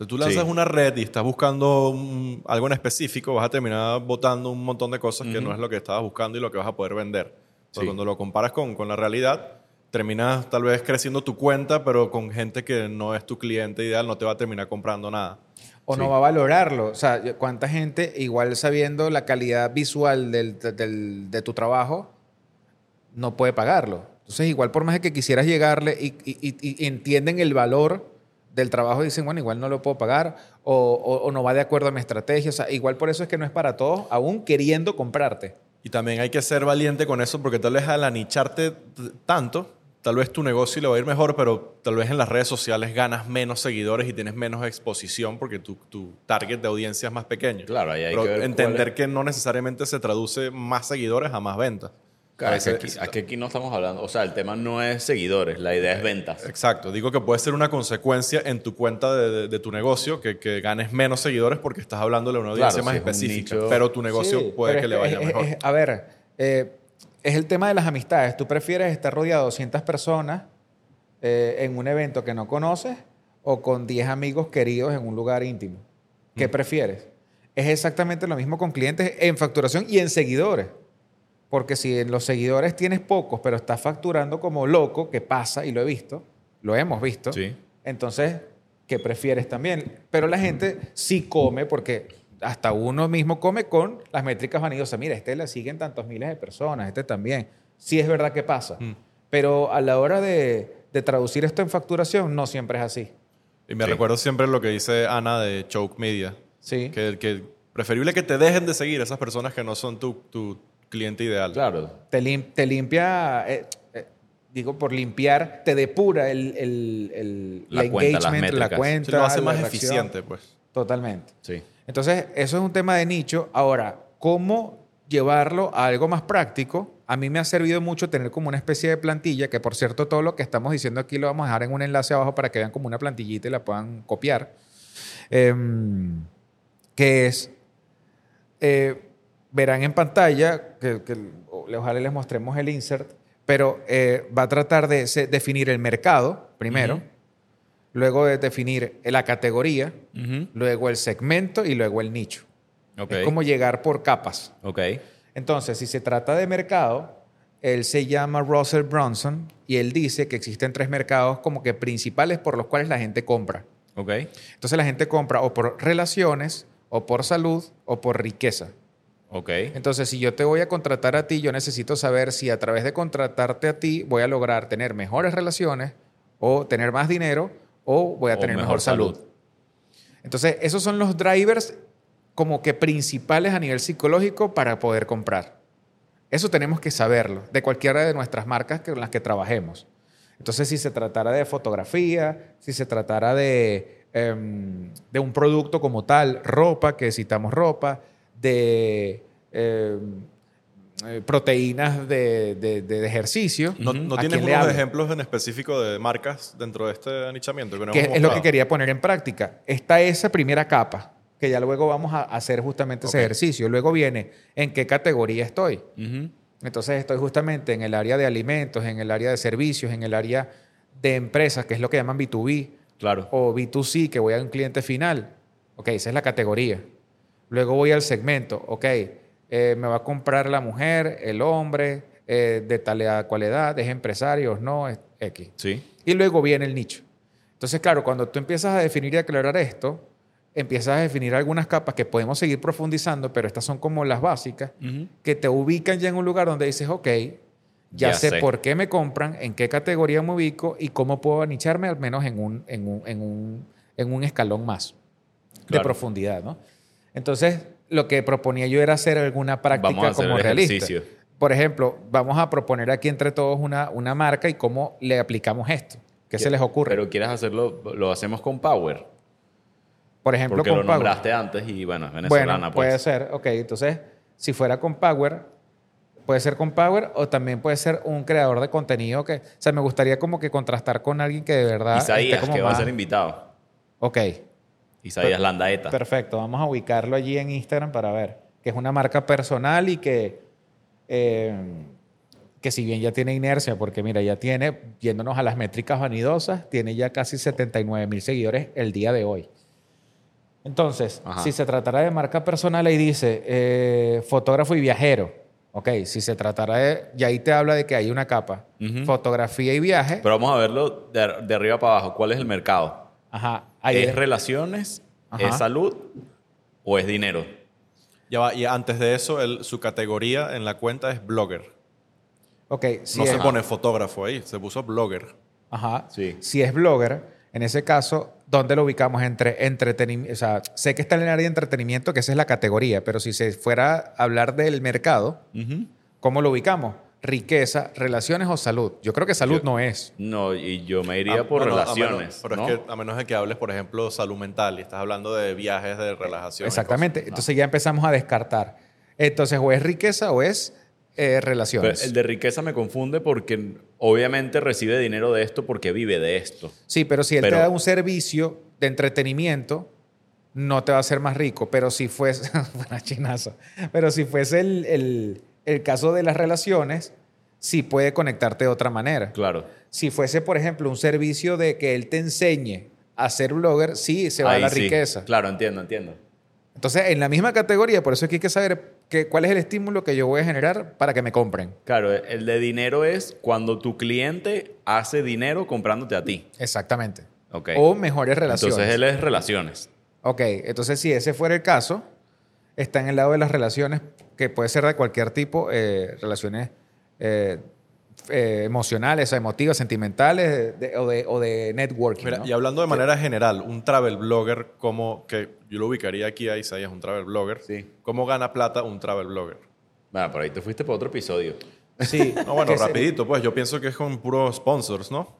O Si tú lanzas Sí. una red y estás buscando un- algo en específico, vas a terminar botando un montón de cosas que no es lo que estabas buscando y lo que vas a poder vender. Pero Sí. cuando lo comparas con, con la realidad, terminas tal vez creciendo tu cuenta, pero con gente que no es tu cliente ideal, no te va a terminar comprando nada. O Sí. no va a valorarlo. O sea, ¿cuánta gente, igual sabiendo la calidad visual del- del- de tu trabajo, no puede pagarlo? Entonces, igual por más de que quisieras llegarle y, y- y- y entienden el valor del trabajo, dicen, bueno, igual no lo puedo pagar o, o- o no va de acuerdo a mi estrategia. O sea, igual por eso es que no es para todos, aún queriendo comprarte. Y también hay que ser valiente con eso porque tal vez al anicharte tanto, tal vez tu negocio le va a ir mejor, pero tal vez en las redes sociales ganas menos seguidores y tienes menos exposición porque tu, tu target de audiencia es más pequeño. Claro, ahí hay Pero que ver entender es- que no necesariamente se traduce más seguidores a más ventas. Claro, es que aquí, aquí- aquí no estamos hablando, o sea, el tema no es seguidores, la idea es ventas. Exacto, digo que puede ser una consecuencia en tu cuenta de, de- de tu negocio que, que ganes menos seguidores porque estás hablándole a una audiencia Claro, más si es específica, nicho- pero tu negocio Sí, puede que es le vaya es- mejor. es- a ver, eh, es el tema de las amistades. ¿Tú prefieres estar rodeado de 200 personas eh, en un evento que no conoces o con 10 amigos queridos en un lugar íntimo? ¿Qué Mm. prefieres? Es exactamente lo mismo con clientes en facturación y en seguidores. Porque si en los seguidores tienes pocos, pero estás facturando como loco, que pasa y lo he visto, lo hemos visto, Sí. entonces, ¿qué prefieres también? Pero la gente sí come porque hasta uno mismo come con las métricas vanidosas. Mira, este le siguen tantos miles de personas, este también. Sí es verdad que pasa. Mm. Pero a la hora de, de traducir esto en facturación, no siempre es así. Y me Sí. recuerdo siempre lo que dice Ana de Choke Media, Sí. que, que preferible que te dejen de seguir esas personas que no son tu, tu cliente ideal. Claro. Te, lim- te limpia, eh, eh, digo por limpiar, te depura el, el, el- La cuenta, las engagement, la métricas. cuenta. Sí, lo hace más reacción. eficiente, pues. Totalmente. Sí. Entonces, eso es un tema de nicho. Ahora, ¿cómo llevarlo a algo más práctico? A mí me ha servido mucho tener como una especie de plantilla, que por cierto, todo lo que estamos diciendo aquí lo vamos a dejar en un enlace abajo para que vean como una plantillita y la puedan copiar. Em, que es, eh, verán en pantalla, que, que ojalá les mostremos el insert, pero eh, va a tratar de se- definir el mercado primero, luego de definir la categoría, luego el segmento y luego el nicho. Ok. Es como llegar por capas. Ok. Entonces, si se trata de mercado, él se llama Russell Brunson y él dice que existen tres mercados como que principales por los cuales la gente compra. Ok. Entonces la gente compra o por relaciones, o por salud, o por riqueza. Ok. Entonces, si yo te voy a contratar a ti, yo necesito saber si a través de contratarte a ti voy a lograr tener mejores relaciones, o tener más dinero, o voy a O tener mejor, mejor salud. salud. Entonces, esos son los drivers como que principales a nivel psicológico para poder comprar. Eso tenemos que saberlo de cualquiera de nuestras marcas con las que trabajemos. Entonces, si se tratara de fotografía, si se tratara de, em, de un producto como tal, ropa, que citamos ropa, de em, eh, proteínas de, de- de ejercicio. ¿No, Ujú. no ¿A tienes unos ejemplos en específico de marcas dentro de este anichamiento? Que no que hemos es lo que quería poner en práctica. Está esa primera capa, que ya luego vamos a hacer justamente ese ejercicio. Luego viene en qué categoría estoy. Entonces estoy justamente en el área de alimentos, en el área de servicios, en el área de empresas, que es lo que llaman B2B, Claro. o B2C, que voy a un cliente final. Ok, esa es la categoría. Luego voy al segmento. Ok, eh, me va a comprar la mujer, el hombre, eh, de tal edad, cual edad, es empresario, no, es X. Sí. Y luego viene el nicho. Entonces, claro, cuando tú empiezas a definir y aclarar esto, empiezas a definir algunas capas que podemos seguir profundizando, pero estas son como las básicas, que te ubican ya en un lugar donde dices, ok, ya, Ya sé, sé. por qué me compran, en qué categoría me ubico y cómo puedo anicharme al menos en un, en un, en un, en un escalón más de profundidad, ¿no? Entonces, lo que proponía yo era hacer alguna práctica Vamos a hacer como realista. ejercicio. Por ejemplo, vamos a proponer aquí entre todos una, una marca y cómo le aplicamos esto. ¿Qué se les ocurre? Pero quieres hacerlo, lo hacemos con Power. Por ejemplo, Porque con lo Power. nombraste antes y bueno, es venezolana, Bueno, pues. puede ser. Ok, entonces, si fuera con Power, puede ser con Power o también puede ser un creador de contenido que... O sea, me gustaría como que contrastar con alguien que de verdad... esté Isaías, como que va a ser invitado. Ok, Isaías Landaeta. perfecto. Vamos a ubicarlo allí en Instagram para ver. Que es una marca personal y que... eh, que si bien ya tiene inercia, porque mira, ya tiene, yéndonos a las métricas vanidosas, tiene ya casi 79 mil seguidores el día de hoy. Entonces, Ajá. si se tratara de marca personal, ahí dice eh, fotógrafo y viajero. Ok, si se tratara de. Y ahí te habla de que hay una capa. Fotografía y viaje. Pero vamos a verlo de, de arriba para abajo. ¿Cuál es el mercado? Ajá. Ahí ¿Es es- relaciones? Ajá. ¿Es salud? ¿O es dinero? Ya va, y antes de eso, su categoría en la cuenta es blogger. Ok, si no es, se pone fotógrafo ahí, se puso blogger. Ajá. Sí. Si es blogger, en ese caso, ¿dónde lo ubicamos? Entre entretenimiento. O sea, sé que está en el área de entretenimiento, que esa es la categoría, pero si se fuera a hablar del mercado. ¿cómo lo ubicamos? Riqueza, relaciones o salud. Yo creo que salud Yo- no es. No, y yo me iría Ah, por a relaciones. menos- pero ¿no? es que a menos de que hables, por ejemplo, salud mental y estás hablando de viajes de relajación. Exactamente. cosas. Entonces ya empezamos a descartar. Entonces, o es riqueza o es eh, Pero relaciones. el de riqueza me confunde porque obviamente recibe dinero de esto porque vive de esto. Sí, pero si él Pero- te da un servicio de entretenimiento, no te va a hacer más rico. Pero si fuese, buena chinazo, pero si fuese el, el- el caso de las relaciones, sí puede conectarte de otra manera. Claro. Si fuese, por ejemplo, un servicio de que él te enseñe a ser blogger, sí se va a la sí. riqueza. Claro, entiendo, entiendo. Entonces, en la misma categoría, por eso es que hay que saber que, cuál es el estímulo que yo voy a generar para que me compren. Claro, el de dinero es cuando tu cliente hace dinero comprándote a ti. Exactamente. Ok. O mejores relaciones. Entonces él es relaciones. Ok, entonces si ese fuera el caso, está en el lado de las relaciones, que puede ser de cualquier tipo, eh, relaciones eh, eh, emocionales, o emotivas, sentimentales de- o, de, o de networking. Mira, ¿no? y hablando de manera general, un travel blogger, como que yo lo ubicaría aquí a Isaías, un travel blogger. Sí. ¿Cómo gana plata un travel blogger? Bueno, por ahí te fuiste para otro episodio. Sí, No, bueno, rapidito, pues yo pienso que es con puros sponsors, ¿no?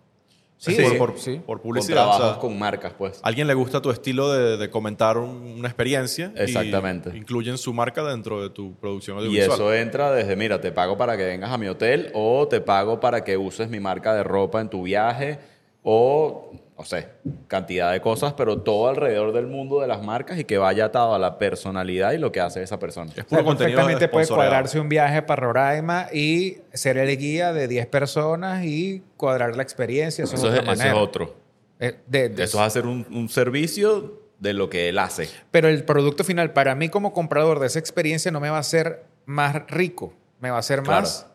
Sí, por, sí, por- sí. por Con publicidad. o trabajos sea, con marcas, pues. a alguien le gusta tu estilo de, de comentar un- una experiencia. y Exactamente. incluyen su marca dentro de tu producción Y audiovisual. eso entra desde, mira, te pago para que vengas a mi hotel o te pago para que uses mi marca de ropa en tu viaje o, no sé, cantidad de cosas, pero todo alrededor del mundo de las marcas y que vaya atado a la personalidad y lo que hace esa persona. Es O sea, puro contenido perfectamente puede cuadrarse un viaje para Roraima y ser el guía de 10 personas y cuadrar la experiencia. Eso, Eso es eso es otro. Eh, de- de- Eso es hacer un, un servicio de lo que él hace. Pero el producto final, para mí como comprador de esa experiencia, no me va a hacer más rico, me va a hacer Claro. más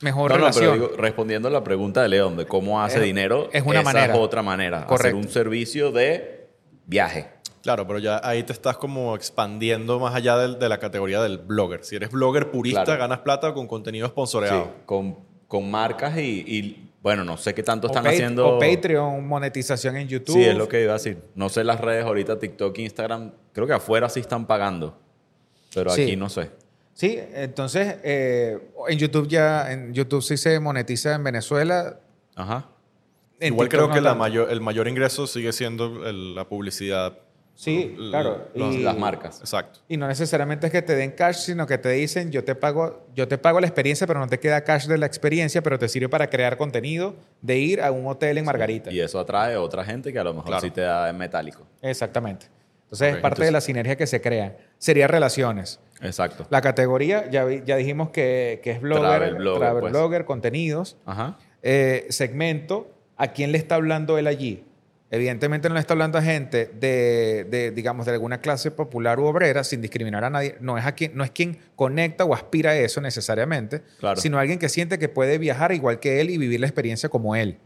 mejor No, no, relación. pero digo, respondiendo a la pregunta de León de cómo hace Es- dinero, es una esa manera. es otra manera. Hacer Correcto. un servicio de viaje. Claro, pero ya ahí te estás como expandiendo más allá del- de, la categoría del blogger. Si eres blogger purista, Claro. ganas plata con contenido Sí, sponsoreado. con, con marcas y, y, bueno, no sé qué tanto o, están Pa- haciendo. o Patreon, monetización en YouTube. Sí, es lo que iba a decir. No sé las redes ahorita, TikTok, Instagram. Creo que afuera sí están pagando. Pero Sí. aquí no sé. Sí, entonces eh, en YouTube ya, en YouTube sí se monetiza en Venezuela. Ajá. En Igual TikTok creo no que la tanto. mayor, el mayor ingreso sigue siendo el- la publicidad. Sí, claro. los- y, Las marcas. Exacto. y no necesariamente es que te den cash, sino que te dicen, yo te pago, yo te pago la experiencia, pero no te queda cash de la experiencia, pero te sirve para crear contenido de ir a un hotel en Margarita. Y eso atrae a otra gente que a lo mejor Claro. sí te da en metálico. Exactamente. Entonces es parte de la sinergia que se crea. Sería relaciones. Exacto. La categoría, ya, vi- ya dijimos que, que es blogger, Travel blogger, travel pues. blogger, contenidos. Ajá. Eh, segmento, ¿a quién le está hablando él allí? Evidentemente no le está hablando a gente de, de, digamos, de alguna clase popular u obrera, sin discriminar a nadie. No es, a quien, no es quien conecta o aspira a eso necesariamente, Claro. sino alguien que siente que puede viajar igual que él y vivir la experiencia como él.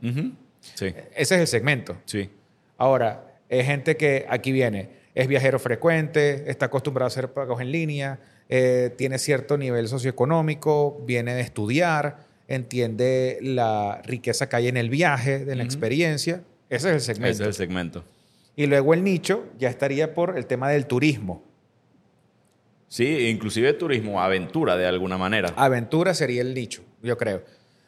Sí. Ese es el segmento. Sí. Ahora, es gente que aquí viene, es viajero frecuente, está acostumbrado a hacer pagos en línea, eh, tiene cierto nivel socioeconómico, viene de estudiar, entiende la riqueza que hay en el viaje, de la experiencia. Ese es el segmento. Ese es el segmento. Y luego el nicho ya estaría por el tema del turismo. Sí, inclusive turismo, aventura de alguna manera. Aventura sería el nicho, yo creo.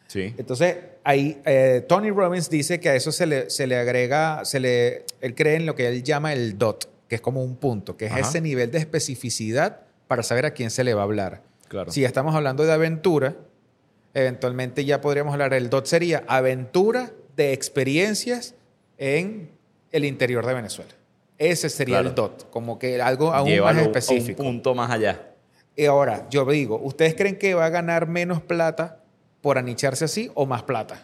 Sí. Entonces, ahí eh, Tony Robbins dice que a eso se le, se le agrega, se le, él cree en lo que él llama el DOT, que es como un punto, que es Ajá. ese nivel de especificidad para saber a quién se le va a hablar. Claro. Si estamos hablando de aventura, eventualmente ya podríamos hablar, el DOT sería aventura de experiencias en el interior de Venezuela. Ese sería Claro. el DOT, como que algo aún Llévalo más a un específico. punto más allá. Y ahora, yo digo, ¿ustedes creen que va a ganar menos plata por anicharse así o más plata?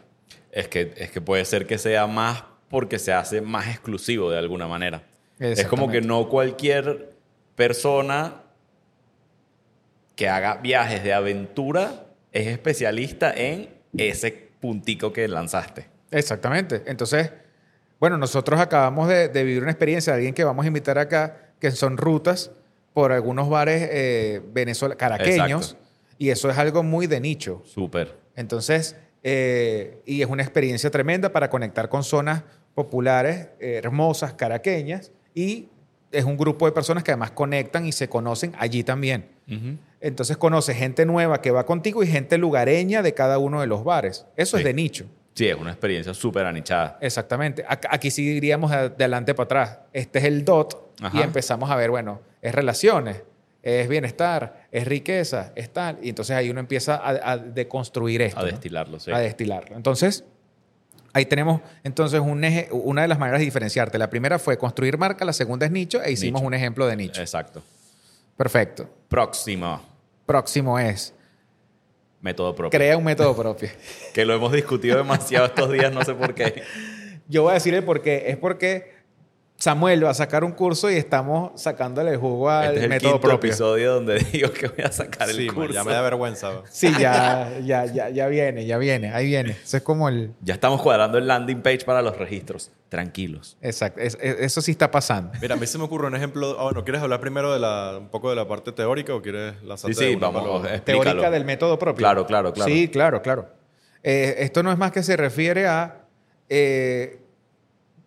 Es que, es que puede ser que sea más porque se hace más exclusivo de alguna manera. Es como que no cualquier persona que haga viajes de aventura es especialista en ese puntico que lanzaste. Exactamente. Entonces, bueno, nosotros acabamos de, de vivir una experiencia de alguien que vamos a invitar acá, que son rutas por algunos bares eh, venezolanos, caraqueños, Exacto. y eso es algo muy de nicho. Súper. Entonces, eh, y es una experiencia tremenda para conectar con zonas populares, eh, hermosas, caraqueñas, y es un grupo de personas que además conectan y se conocen allí también. Entonces conoces gente nueva que va contigo y gente lugareña de cada uno de los bares. Eso Sí. es de nicho. Sí, es una experiencia súper anichada. Exactamente. Ac- Aquí sí iríamos de de adelante para atrás. Este es el DOT y empezamos a ver, bueno, es relaciones, es bienestar, es riqueza, es tal. Y entonces ahí uno empieza a, a deconstruir esto. A ¿no? destilarlo, sí. A destilarlo. Entonces, ahí tenemos entonces un eje, una de las maneras de diferenciarte. La primera fue construir marca, la segunda es nicho e hicimos Nicho. un ejemplo de nicho. Exacto. Perfecto. Próximo. Próximo es, Método propio. crea un método propio. Que lo hemos discutido demasiado estos días, no sé por qué. Yo voy a decir el por qué. Es porque Samuel va a sacar un curso y estamos sacándole el jugo al Este es el método quinto propio. episodio donde digo que voy a sacar el man, curso. ya me da vergüenza. Sí, ya, ya, ya, ya viene, ya viene, ahí viene. Eso es como el... Ya estamos cuadrando el landing page para los registros. Tranquilos. Exacto, es- es- eso sí está pasando. Mira, a mí se me ocurre un ejemplo. Ah, bueno, ¿quieres hablar primero de la, un poco de la parte teórica o quieres lanzarte Sí, sí, vamos. Teórica del método propio. Claro, claro, claro. Sí, claro, claro. Eh, esto no es más que se refiere a eh,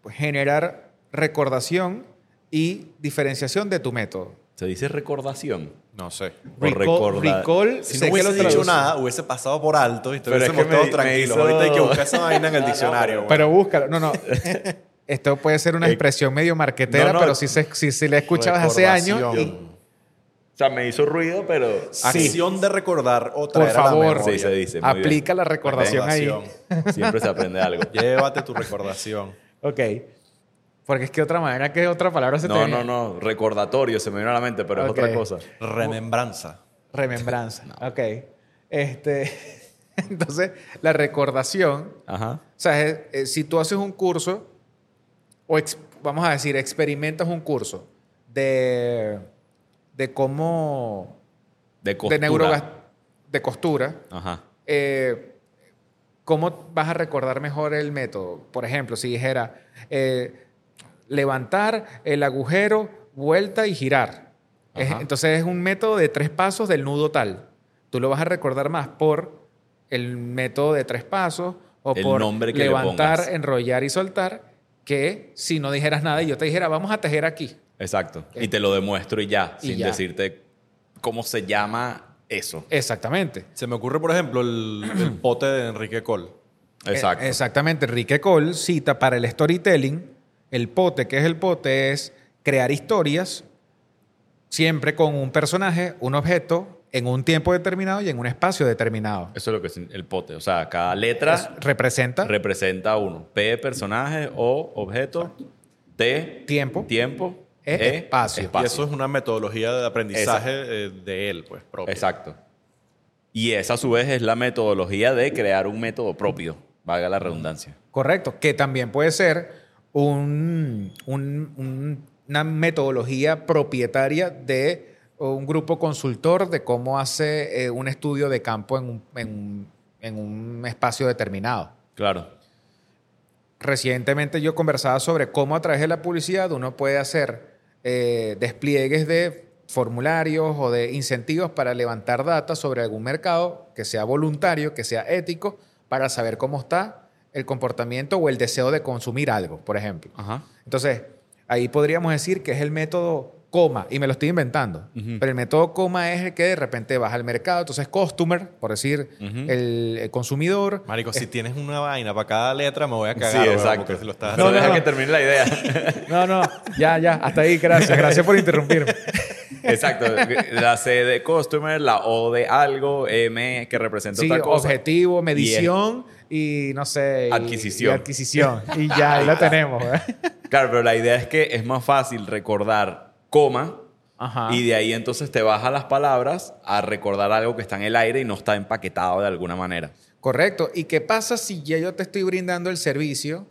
generar recordación y diferenciación de tu método. Se dice recordación. No sé. Recall, recordar. recall, Si no que hubiese lo dicho nada, hubiese pasado por alto y Pero es estuviésemos que todos tranquilos. hizo- Ahorita hay que buscar esa vaina en el diccionario. güey. Pero búscalo. No, no. Esto puede ser una Eh, expresión medio marquetera, no, no. pero si se, si, si la escuchabas hace años. Y- O sea, me hizo ruido, pero... Sí. Acción de recordar o por la favor, memoria. Sí, se dice. muy bien. aplica la recordación ahí. Siempre se aprende algo. Llévate tu recordación. Ok. Porque es que otra manera, que otra palabra se te No, no, no. Recordatorio se me vino a la mente, pero es otra cosa. Remembranza. Remembranza. Ok. Este, entonces, la recordación, Ajá. o sea, es- es- si tú haces un curso, o ex- vamos a decir, experimentas un curso de, de cómo, De costura. de de costura, Ajá. eh, ¿cómo vas a recordar mejor el método? Por ejemplo, si dijera eh, levantar el agujero, vuelta y girar. Es- entonces es un método de tres pasos del nudo tal. Tú lo vas a recordar más por el método de tres pasos o El por nombre que le levantar, enrollar y soltar que si no dijeras nada y yo te dijera, vamos a tejer aquí. Exacto. Y te lo demuestro y ya, Y sin ya. decirte cómo se llama eso. Exactamente. Se me ocurre, por ejemplo, el, el pote de Enrique Cole. Exacto. Eh, exactamente. Enrique Cole cita para el storytelling, el pote, que es el pote, es crear historias siempre con un personaje, un objeto, en un tiempo determinado y en un espacio determinado. Eso es lo que es el pote. O sea, cada letra Es- representa representa uno. P, personaje, O, objeto. T, tiempo. tiempo. E, espacio. Y eso es una metodología de aprendizaje eh, de él, pues, propio. Exacto. Y esa a su vez es la metodología de crear un método propio, valga la redundancia. Correcto. Que también puede ser un- un- un- una metodología propietaria de un grupo consultor de cómo hace eh, un estudio de campo en un, en un- en un espacio determinado. Claro. Recientemente yo conversaba sobre cómo a través de la publicidad uno puede hacer eh, despliegues de formularios o de incentivos para levantar data sobre algún mercado que sea voluntario, que sea ético, para saber cómo está el comportamiento o el deseo de consumir algo, por ejemplo. Ajá. Entonces, ahí podríamos decir que es el método coma, y me lo estoy inventando, pero el método coma es el que de repente vas al mercado, entonces customer, por decir, el, el consumidor, Marico, si tienes una vaina para cada letra, me voy a cagar. Sí, exacto. lo estás No, No, no, deja no. que termine la idea. No, no, ya, ya, hasta ahí, gracias. Gracias por interrumpirme. Exacto. La C de customer, la O de algo, M que representa Sí, otra cosa. objetivo, medición y, no sé. y- Adquisición. y adquisición. Y ya, ahí la tenemos. ¿eh? Claro, pero la idea es que es más fácil recordar coma Ajá. y de ahí entonces te vas a las palabras a recordar algo que está en el aire y no está empaquetado de alguna manera. Correcto. ¿Y qué pasa si ya yo te estoy brindando el servicio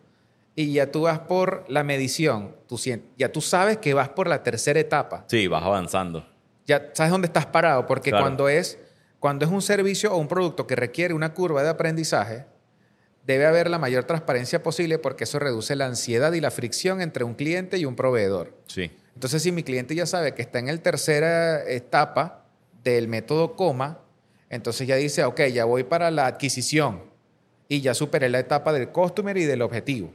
y ya tú vas por la medición, tú ya tú sabes que vas por la tercera etapa. Sí, vas avanzando. Ya sabes dónde estás parado, porque Claro. cuando, es, cuando es un servicio o un producto que requiere una curva de aprendizaje, debe haber la mayor transparencia posible porque eso reduce la ansiedad y la fricción entre un cliente y un proveedor. Sí. Entonces, si mi cliente ya sabe que está en la tercera etapa del método coma, entonces ya dice, ok, ya voy para la adquisición y ya superé la etapa del customer y del objetivo,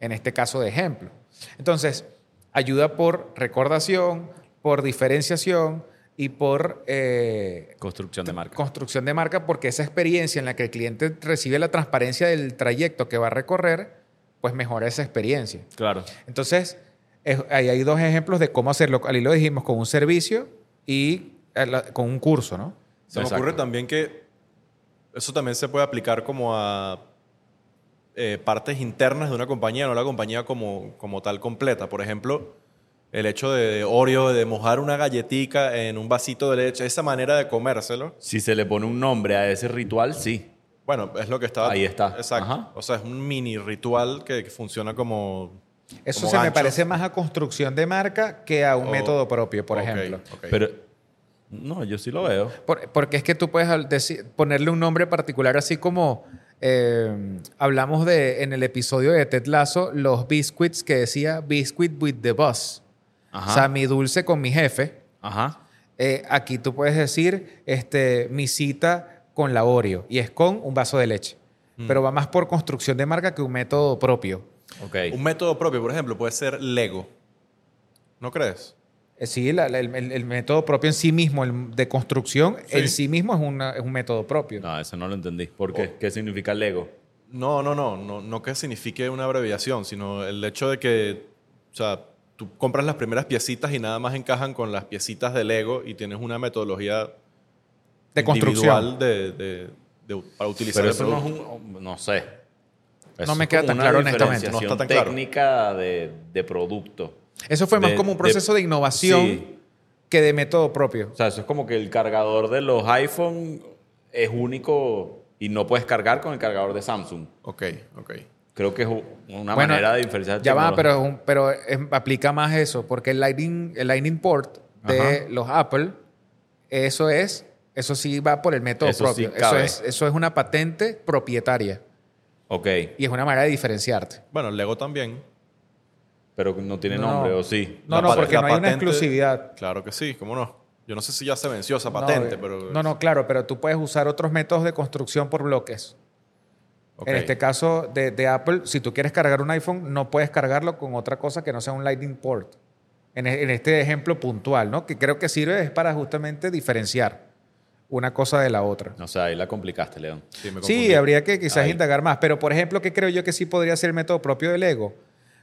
en este caso de ejemplo. Entonces, ayuda por recordación, por diferenciación y por eh, Construcción de marca. construcción de marca, porque esa experiencia en la que el cliente recibe la transparencia del trayecto que va a recorrer, pues mejora esa experiencia. Claro. Entonces, es- ahí hay dos ejemplos de cómo hacerlo. Ali lo dijimos con un servicio y eh, la- con un curso, ¿no? Se me Exacto. ocurre también que eso también se puede aplicar como a eh, partes internas de una compañía, no la compañía como, como tal completa. Por ejemplo, el hecho de Oreo, de mojar una galletica en un vasito de leche, esa manera de comérselo, Si se le pone un nombre a ese ritual, sí. bueno, es lo que estaba... Ahí está. Exacto. Ajá. O sea, es un mini ritual que, que funciona como... Eso como se me parece más a construcción de marca que a un O- método propio, por ok, ejemplo. ok. Pero, no, yo sí lo veo. Por- porque es que tú puedes ponerle un nombre particular, así como eh, hablamos de en el episodio de Ted Lasso, los biscuits que decía biscuit with the boss. Ajá. O sea, mi dulce con mi jefe. Ajá. Eh, aquí tú puedes decir este, mi cita con la Oreo y es con un vaso de leche. Mm. Pero va más por construcción de marca que un método propio. Ok. Un método propio, por ejemplo, puede ser Lego. ¿No crees? Eh, Sí, la- la- el, el- el método propio en sí mismo, el de construcción, Sí. en sí mismo es, una- es un método propio. No, eso no lo entendí. ¿Por qué? Oh. ¿Qué significa Lego? No, no, no, no, no que signifique una abreviación, sino el hecho de que, o sea, tú compras las primeras piecitas y nada más encajan con las piecitas de Lego y tienes una metodología de construcción. individual de, de- de- para utilizar Pero el eso no es un... No sé. Eso me queda tan una claro, honestamente. No está tan claro. técnica de, de producto. Eso fue más De- como un de- proceso de, innovación Sí. que de método propio. O sea, eso es como que el cargador de los iPhone es único y no puedes cargar con el cargador de Samsung. Ok, ok. Creo que es una Bueno, manera de diferenciar. Ya va, pero, tecnología. es un- pero es- aplica más eso, porque el Lightning, el Lightning Port de Ajá. los Apple, eso es, eso sí va por el método Eso sí propio. eso, cabe. es, eso es una patente propietaria Ok, y es una manera de diferenciarte. Bueno, Lego también. pero no tiene No. nombre, ¿o sí? No, La no, porque no hay una exclusividad. Claro que sí, ¿cómo no? Yo no sé si ya se venció esa patente, no, pero... No, no, claro, pero tú puedes usar otros métodos de construcción por bloques. Ok. En este caso de, de Apple, si tú quieres cargar un iPhone, no puedes cargarlo con otra cosa que no sea un Lightning Port. En, e- en este ejemplo puntual, ¿no? Que creo que sirve es para justamente diferenciar una cosa de la otra. O sea, ahí la complicaste, León. Sí, me Sí, habría que quizás Ahí. indagar más. Pero, por ejemplo, ¿qué creo yo que sí podría ser el método propio del Lego?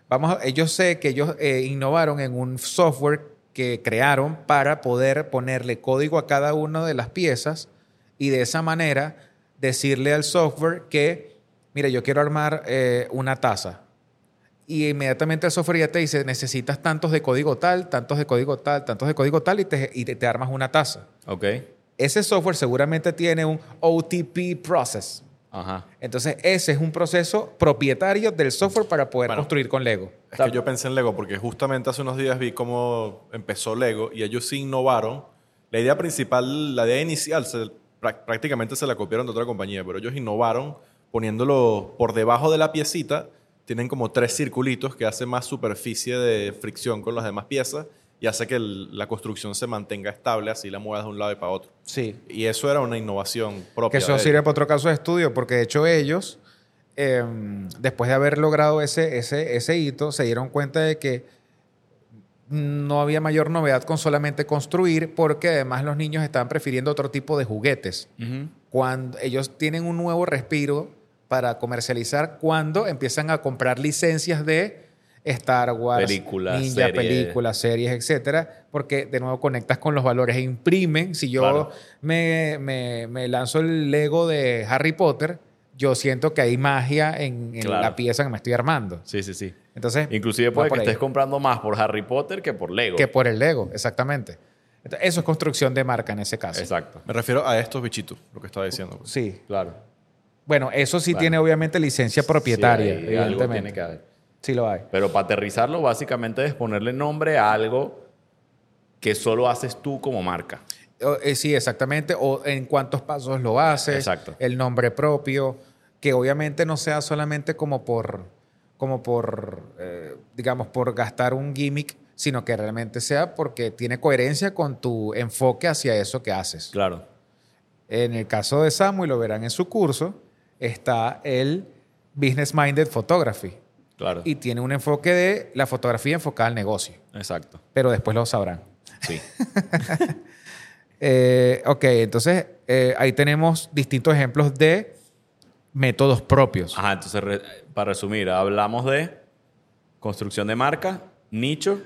Vamos a- yo sé que ellos eh, innovaron en un software que crearon para poder ponerle código a cada una de las piezas y de esa manera decirle al software que, mira, yo quiero armar eh, una taza. Y inmediatamente el software ya te dice, necesitas tantos de código tal, tantos de código tal, tantos de código tal, y te, y te- te armas una taza. Ok. Ese software seguramente tiene un OTP process. Ajá. Entonces, ese es un proceso propietario del software para poder Bueno. construir con Lego. Es que yo pensé en Lego porque justamente hace unos días vi cómo empezó Lego y ellos sí innovaron. La idea principal, la idea inicial, se- prá- prácticamente se la copiaron de otra compañía, pero ellos innovaron poniéndolo por debajo de la piecita. Tienen como tres circulitos que hacen más superficie de fricción con las demás piezas y hace que el- la construcción se mantenga estable, así la muevas de un lado y para otro. Sí. Y eso era una innovación propia. Que eso de sirve para otro caso de estudio, porque de hecho ellos, eh, después de haber logrado ese, ese, ese hito, se dieron cuenta de que no había mayor novedad con solamente construir, porque además los niños estaban prefiriendo otro tipo de juguetes. Ujú. Cuando ellos tienen un nuevo respiro para comercializar cuando empiezan a comprar licencias de Star Wars, Películas, Ninja, series. películas, series, etcétera, porque de nuevo conectas con los valores e imprimen. Si yo Claro. me, me- me lanzo el Lego de Harry Potter, yo siento que hay magia en, en Claro. la pieza que me estoy armando. Sí, sí, sí. Entonces, Inclusive puede que estés comprando más por Harry Potter que por Lego. que por el Lego, exactamente. Entonces, eso es construcción de marca en ese caso. Exacto. Me refiero a estos bichitos, lo que estaba diciendo. pues. Sí. Claro. Bueno, eso sí Bueno. tiene obviamente licencia propietaria, Sí, hay- algo evidentemente. tiene que haber. Sí lo hay. Pero para aterrizarlo, básicamente es ponerle nombre a algo que solo haces tú como marca. O, eh, sí, exactamente. O en cuántos pasos lo haces. Exacto. El nombre propio. Que obviamente no sea solamente como por, como por eh, digamos, por gastar un gimmick, sino que realmente sea porque tiene coherencia con tu enfoque hacia eso que haces. Claro. En el caso de Samu, y lo verán en su curso, está el Business Minded Photography. Claro. Y tiene un enfoque de la fotografía enfocada al negocio. Exacto. Pero después lo sabrán. Sí. Eh, ok, entonces eh, ahí tenemos distintos ejemplos de métodos propios. Ajá, entonces, re- para resumir, hablamos de construcción de marca, nicho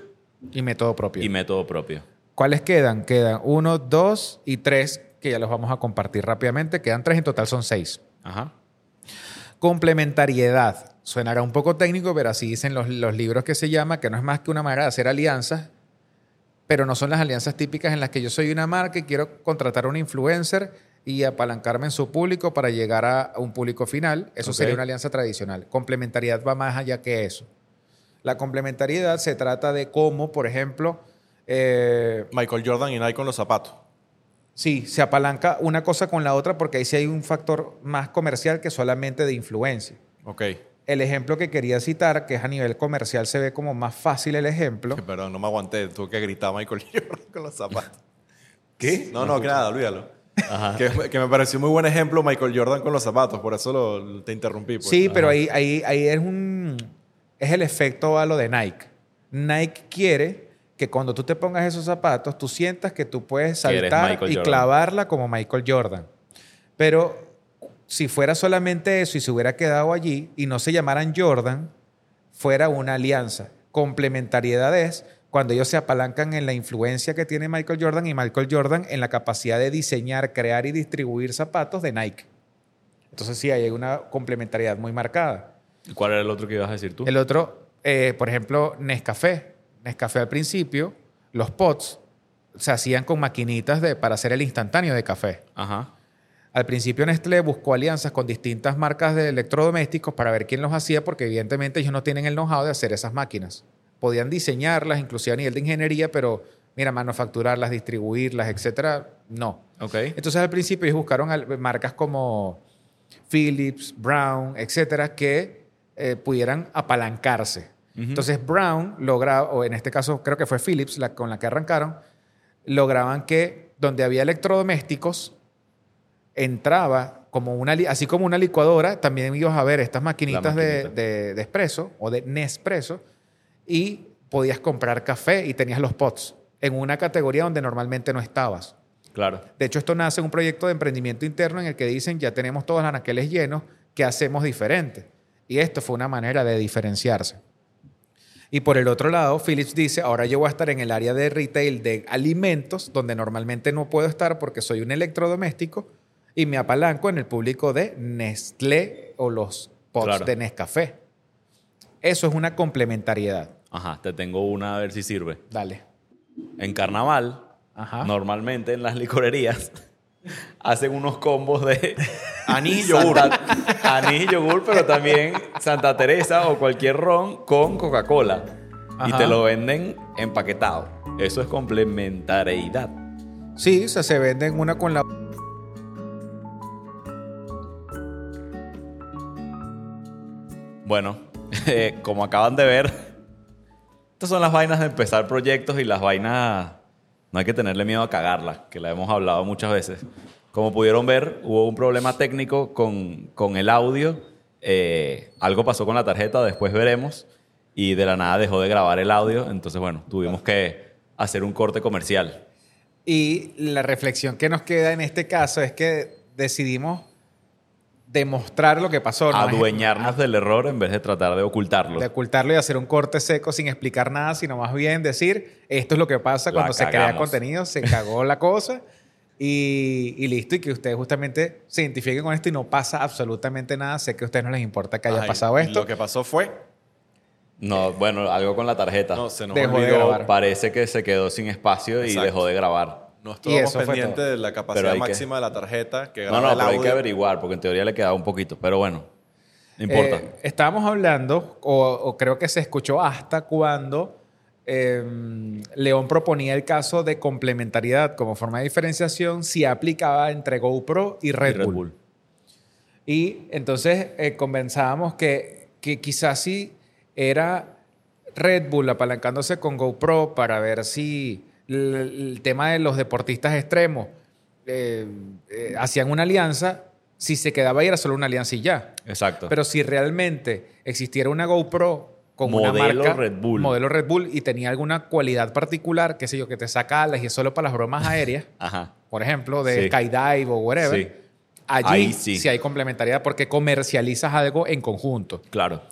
Y método propio. y método propio. ¿Cuáles quedan? Quedan uno, dos y tres, que ya los vamos a compartir rápidamente. Quedan tres, en total son seis. Ajá. Complementariedad. Suenará un poco técnico, pero así dicen los, los libros que se llama, que no es más que una manera de hacer alianzas, pero no son las alianzas típicas en las que yo soy una marca y quiero contratar a un influencer y apalancarme en su público para llegar a, un público final. Eso sería una alianza tradicional. Complementariedad va más allá que eso. La complementariedad se trata de cómo, por ejemplo, eh, Michael Jordan y Nike con los zapatos. Sí, se apalanca una cosa con la otra porque ahí sí hay un factor más comercial que solamente de influencia. Ok. El ejemplo que quería citar, que es a nivel comercial, se ve como más fácil el ejemplo. Perdón, no me aguanté. Tuve que gritar Michael Jordan con los zapatos. ¿Qué? No, no, que nada, olvídalo. Ajá. Que, que me pareció muy buen ejemplo Michael Jordan con los zapatos, por eso lo, te interrumpí. pues. Sí, pero Ajá. ahí, ahí, ahí es un es el efecto a lo de Nike. Nike quiere que cuando tú te pongas esos zapatos, tú sientas que tú puedes saltar y Jordan. clavarla como Michael Jordan. Pero si fuera solamente eso y se hubiera quedado allí y no se llamaran Jordan, fuera una alianza. Complementariedad es cuando ellos se apalancan en la influencia que tiene Michael Jordan y Michael Jordan en la capacidad de diseñar, crear y distribuir zapatos de Nike. Entonces sí, hay una complementariedad muy marcada. ¿Y ¿Cuál era el otro que ibas a decir tú? El otro, eh, por ejemplo, Nescafé. Nescafé al principio, los pots se hacían con maquinitas de, para hacer el instantáneo de café. Ajá. Al principio Nestlé buscó alianzas con distintas marcas de electrodomésticos para ver quién los hacía, porque evidentemente ellos no tienen el know-how de hacer esas máquinas. Podían diseñarlas, inclusive a nivel de ingeniería, pero mira, manufacturarlas, distribuirlas, etcétera, no. Ok. Entonces al principio ellos buscaron marcas como Philips, Brown, etcétera, que eh, pudieran apalancarse. Entonces Brown logra, o en este caso creo que fue Philips la, con la que arrancaron, lograban que donde había electrodomésticos entraba como una, así como una licuadora, también ibas a ver estas maquinitas de, maquinita. de, de espresso o de Nespresso y podías comprar café y tenías los pots en una categoría donde normalmente no estabas. Claro. De hecho, esto nace en un proyecto de emprendimiento interno en el que dicen, ya tenemos todos los anaqueles llenos, ¿qué hacemos diferente? Y esto fue una manera de diferenciarse. Y por el otro lado, Philips dice, ahora yo voy a estar en el área de retail de alimentos, donde normalmente no puedo estar porque soy un electrodoméstico, y me apalanco en el público de Nestlé o los pots Claro. de Nescafé. Eso es una complementariedad. Ajá. Te tengo una a ver si sirve. Dale. En carnaval, Ajá. normalmente en las licorerías, hacen unos combos de Anís y yogur. Santa- anís y yogur, pero también Santa Teresa o cualquier ron con Coca-Cola. Y te lo venden empaquetado. Eso es complementariedad. Sí, o sea, se venden una con la Bueno, eh, como acaban de ver, estas son las vainas de empezar proyectos y las vainas no hay que tenerle miedo a cagarlas, que la hemos hablado muchas veces. Como pudieron ver, hubo un problema técnico con, con el audio. eh, algo pasó con la tarjeta, después veremos. Y de la nada dejó de grabar el audio. Entonces, bueno, tuvimos que hacer un corte comercial. Y la reflexión que nos queda en este caso es que decidimos demostrar lo que pasó. ¿no? Adueñarnos del error en vez de tratar de ocultarlo. De ocultarlo y hacer un corte seco sin explicar nada, sino más bien decir, esto es lo que pasa cuando se crea contenido, se cagó la cosa y, y listo. Y que ustedes justamente se identifiquen con esto y no pasa absolutamente nada. Sé que a ustedes no les importa que haya Ay, pasado y esto. Lo que pasó fue. No, bueno, algo con la tarjeta. No, se nos Dejó de olvidó. grabar. Parece que se quedó sin espacio y Exacto. dejó de grabar. No estábamos pendientes de la capacidad que- máxima de la tarjeta que No, no, el pero hay que averiguar porque en teoría le quedaba un poquito. Pero bueno, no importa. Eh, estábamos hablando, o, o creo que se escuchó hasta cuando eh, León proponía el caso de complementariedad como forma de diferenciación si aplicaba entre GoPro y Red, Y Red Bull. Bull. Y entonces eh, convenzábamos que, que quizás sí era Red Bull apalancándose con GoPro para ver si el, tema de los deportistas extremos eh, eh, hacían una alianza, si se quedaba ahí era solo una alianza y ya. Exacto. Pero si realmente existiera una GoPro con una Modelo marca, Red Bull. modelo Red Bull y tenía alguna cualidad particular, qué sé yo, que te saca alas y es solo para las bromas aéreas, Ajá. por ejemplo, de Sí. skydive o whatever, Sí. allí Ahí sí. sí. hay complementariedad porque comercializas algo en conjunto. Claro.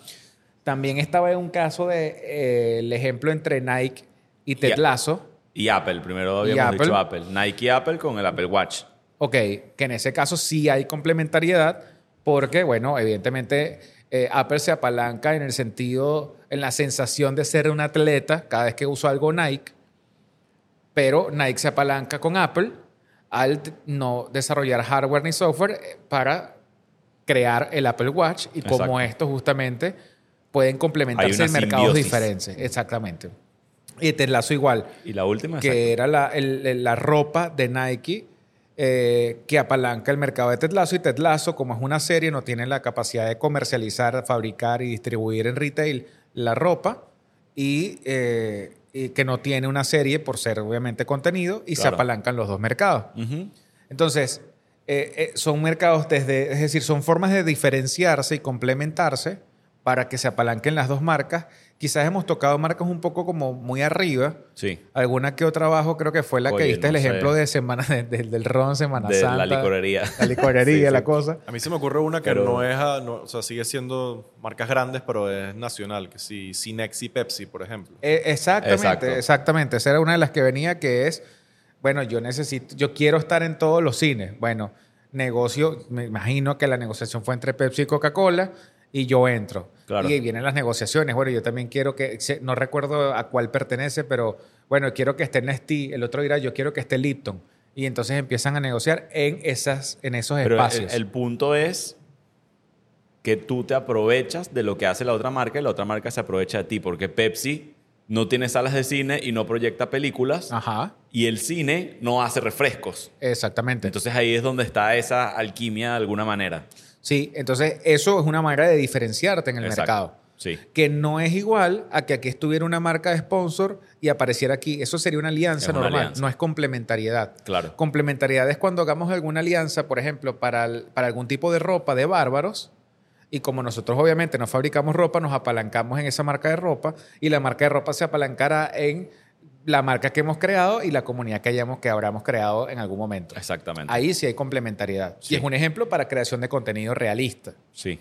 También estaba en un caso de eh, el ejemplo entre Nike y Ted. Lasso. Y Apple, primero habíamos Apple. dicho Apple. Nike y Apple con el Apple Watch. Ok, que en ese caso sí hay complementariedad porque, bueno, evidentemente eh, Apple se apalanca en el sentido, en la sensación de ser un atleta cada vez que uso algo Nike, pero Nike se apalanca con Apple al no desarrollar hardware ni software eh, para crear el Apple Watch y como esto justamente pueden complementarse en mercados simbiosis. diferentes. Exactamente. Y te enlazo igual Y la última, que era la, el- la ropa de Nike eh, que apalanca el mercado de Ted Lasso. Y Ted Lasso, como es una serie, no tiene la capacidad de comercializar, fabricar y distribuir en retail la ropa y, eh, y que no tiene una serie por ser obviamente contenido y se apalancan los dos mercados. Entonces, eh, son mercados desde, es decir, son formas de diferenciarse y complementarse para que se apalanquen las dos marcas. Quizás hemos tocado marcas un poco como muy arriba. Sí. Alguna que otra abajo creo que fue la que Oye, diste el no sé. ejemplo de semana de- de- del ron Semana De Santa. la licorería. La licorería, Sí, la sí. cosa. A mí se me ocurre una que Pero- no es, a- no- o sea, sigue siendo marcas grandes, pero es nacional, que sí, Cinex y Pepsi, por ejemplo. Eh, exactamente, Exacto. exactamente. Esa era una de las que venía que es, bueno, yo necesito, yo quiero estar en todos los cines. Bueno, negocio, me imagino que la negociación fue entre Pepsi y Coca-Cola y yo entro. Claro. Y vienen las negociaciones. Bueno, yo también quiero que, no recuerdo a cuál pertenece, pero bueno, quiero que esté Nestlé, el otro dirá, yo quiero que esté Lipton. Y entonces empiezan a negociar en, esas, en esos Pero el, espacios. el punto es que tú te aprovechas de lo que hace la otra marca y la otra marca se aprovecha de ti. Porque Pepsi no tiene salas de cine y no proyecta películas. Ajá, Y el cine no hace refrescos. exactamente. Entonces ahí es donde está esa alquimia de alguna manera. Sí, entonces eso es una manera de diferenciarte en el Exacto. mercado. Sí. que no es igual a que aquí estuviera una marca de sponsor y apareciera aquí. Eso sería una alianza Es una normal, alianza. no es complementariedad. Claro. Complementariedad es cuando hagamos alguna alianza, por ejemplo, para, el- para algún tipo de ropa de bárbaros. Y como nosotros obviamente no fabricamos ropa, nos apalancamos en esa marca de ropa y la marca de ropa se apalancará en la marca que hemos creado y la comunidad que, hayamos, que habramos creado en algún momento. Exactamente. Ahí sí hay complementariedad. Sí. Y es un ejemplo para creación de contenido realista. Sí.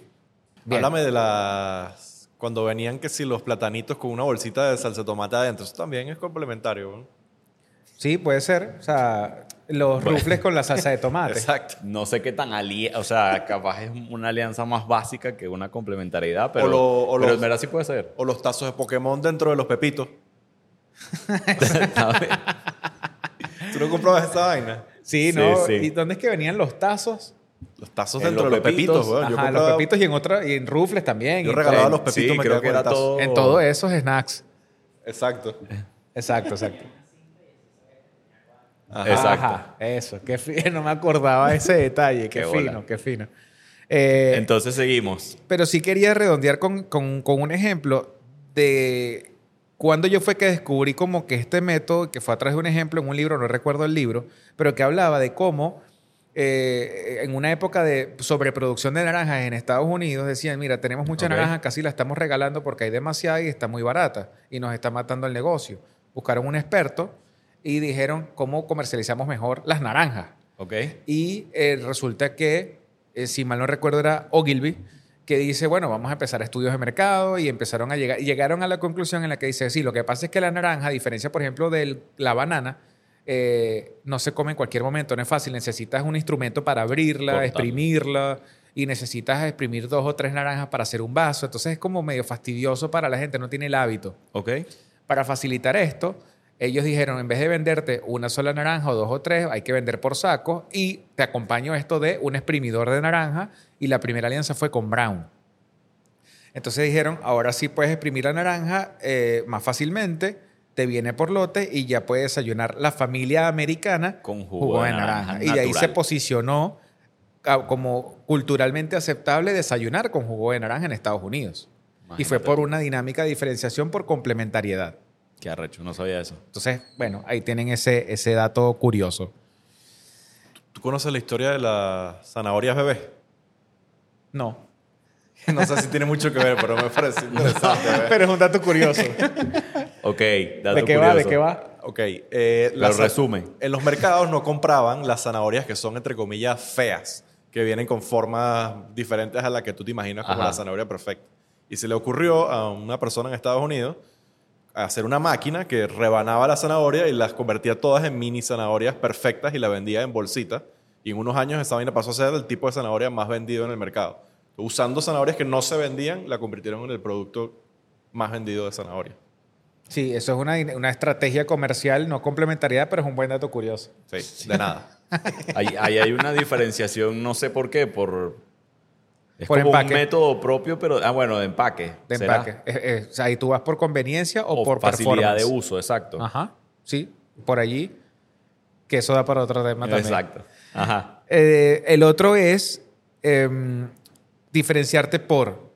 Bien. Háblame de las... Cuando venían que si los platanitos con una bolsita de salsa de tomate adentro, eso también es complementario. ¿no? Sí, puede ser. O sea, los rufles con la salsa de tomate. Exacto. No sé qué tan ali o sea, capaz es una alianza más básica que una complementariedad, pero, O lo- o pero los- en verdad sí puede ser. O los tazos de Pokémon dentro de los pepitos. ¿Tú no comprabas esa vaina? Sí, Sí, ¿no? sí. ¿Y dónde es que venían los tazos? Los tazos En dentro los de los pepitos, pepitos. weón. Yo Ajá, compraba- los pepitos y en otra, y en rufles también. Yo regalaba los pepitos, Sí, me creo quedaba que era todo- En todos esos snacks. Exacto. Exacto, exacto. Ajá. Exacto. Ajá, eso. Qué fino. No me acordaba ese detalle. Qué, Qué fino, bola. qué fino. Eh, Entonces seguimos. pero sí quería redondear con, con- con un ejemplo de cuando yo fue que descubrí como que este método, que fue a través de un ejemplo en un libro, no recuerdo el libro, pero que hablaba de cómo eh, en una época de sobreproducción de naranjas en Estados Unidos decían, mira, tenemos muchas Ok. naranjas, casi las estamos regalando porque hay demasiada y está muy barata y nos está matando el negocio. Buscaron un experto y dijeron cómo comercializamos mejor las naranjas. ¿Ok? Y eh, resulta que, eh, si mal no recuerdo, era Ogilvy, que dice, bueno, vamos a empezar estudios de mercado y empezaron a llegar, y llegaron a la conclusión en la que dice, sí, lo que pasa es que la naranja, a diferencia, por ejemplo, de la banana, eh, no se come en cualquier momento, no es fácil, necesitas un instrumento para abrirla, Total. exprimirla, y necesitas exprimir dos o tres naranjas para hacer un vaso, entonces es como medio fastidioso para la gente, no tiene el hábito. ¿Ok? Para facilitar esto, ellos dijeron, en vez de venderte una sola naranja o dos o tres, hay que vender por saco y te acompaño esto de un exprimidor de naranja y la primera alianza fue con Brown. Entonces dijeron, ahora sí puedes exprimir la naranja eh, más fácilmente, te viene por lote y ya puedes desayunar la familia americana Con jugo de naranja Y de ahí se posicionó ah, como culturalmente aceptable desayunar con jugo de naranja en Estados Unidos. Y fue por una dinámica de diferenciación por complementariedad. Qué arrecho, no sabía eso. Entonces, bueno, ahí tienen ese, ese dato curioso. ¿Tú conoces la historia de las zanahorias bebé? No. No sé si tiene mucho que ver, pero me parece interesante. Pero es un dato curioso. Ok, dato ¿De qué va? ¿De qué va? Ok. eh, Lo las- resume. En los mercados no compraban las zanahorias que son, entre comillas, feas, que vienen con formas diferentes a la que tú te imaginas como Ajá. la zanahoria perfecta. Y se le ocurrió a una persona en Estados Unidos hacer una máquina que rebanaba la zanahoria y las convertía todas en mini zanahorias perfectas y la vendía en bolsita. Y en unos años esa vaina pasó a ser el tipo de zanahoria más vendido en el mercado. Usando zanahorias que no se vendían, la convirtieron en el producto más vendido de zanahoria. Sí, eso es una, una estrategia comercial, no complementariedad, pero es un buen dato curioso. Sí, de nada. Ahí, ahí hay una diferenciación, no sé por qué, por... Es Por como empaque. un método propio, pero... Ah, bueno, de empaque. De ¿será? empaque. Eh, eh, o sea, ahí tú vas por conveniencia o, O, por facilidad performance. de uso, exacto. Ajá, sí, por allí. Que eso da para otro tema también. Exacto. Ajá. Eh, el otro es em, diferenciarte por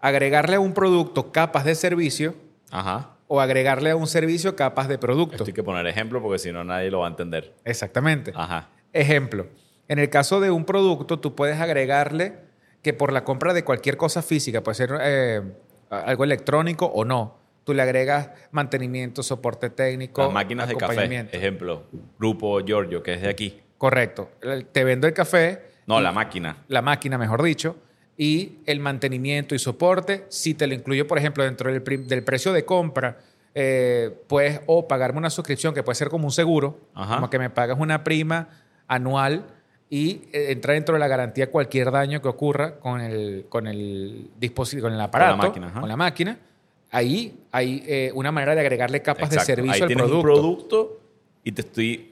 agregarle a un producto capas de servicio Ajá. o agregarle a un servicio capas de producto. Esto hay que poner ejemplo porque si no nadie lo va a entender. Exactamente. Ajá. Ejemplo, en el caso de un producto, tú puedes agregarle que por la compra de cualquier cosa física, puede ser eh, algo electrónico o no, tú le agregas mantenimiento, soporte técnico, Las máquinas de café. Ejemplo, Grupo Giorgio, que es de aquí. Correcto. Te vendo el café, No, la máquina. la máquina, mejor dicho, y el mantenimiento y soporte, si te lo incluyo, por ejemplo, dentro del, precio de compra, eh, puedes o pagarme una suscripción que puede ser como un seguro, Ajá. como que me pagas una prima anual y eh, entra dentro de la garantía cualquier daño que ocurra con el, con el dispositivo, con el aparato, máquina, ajá. con la máquina. Ahí hay eh, una manera de agregarle capas de servicio Ahí al producto. un producto y te estoy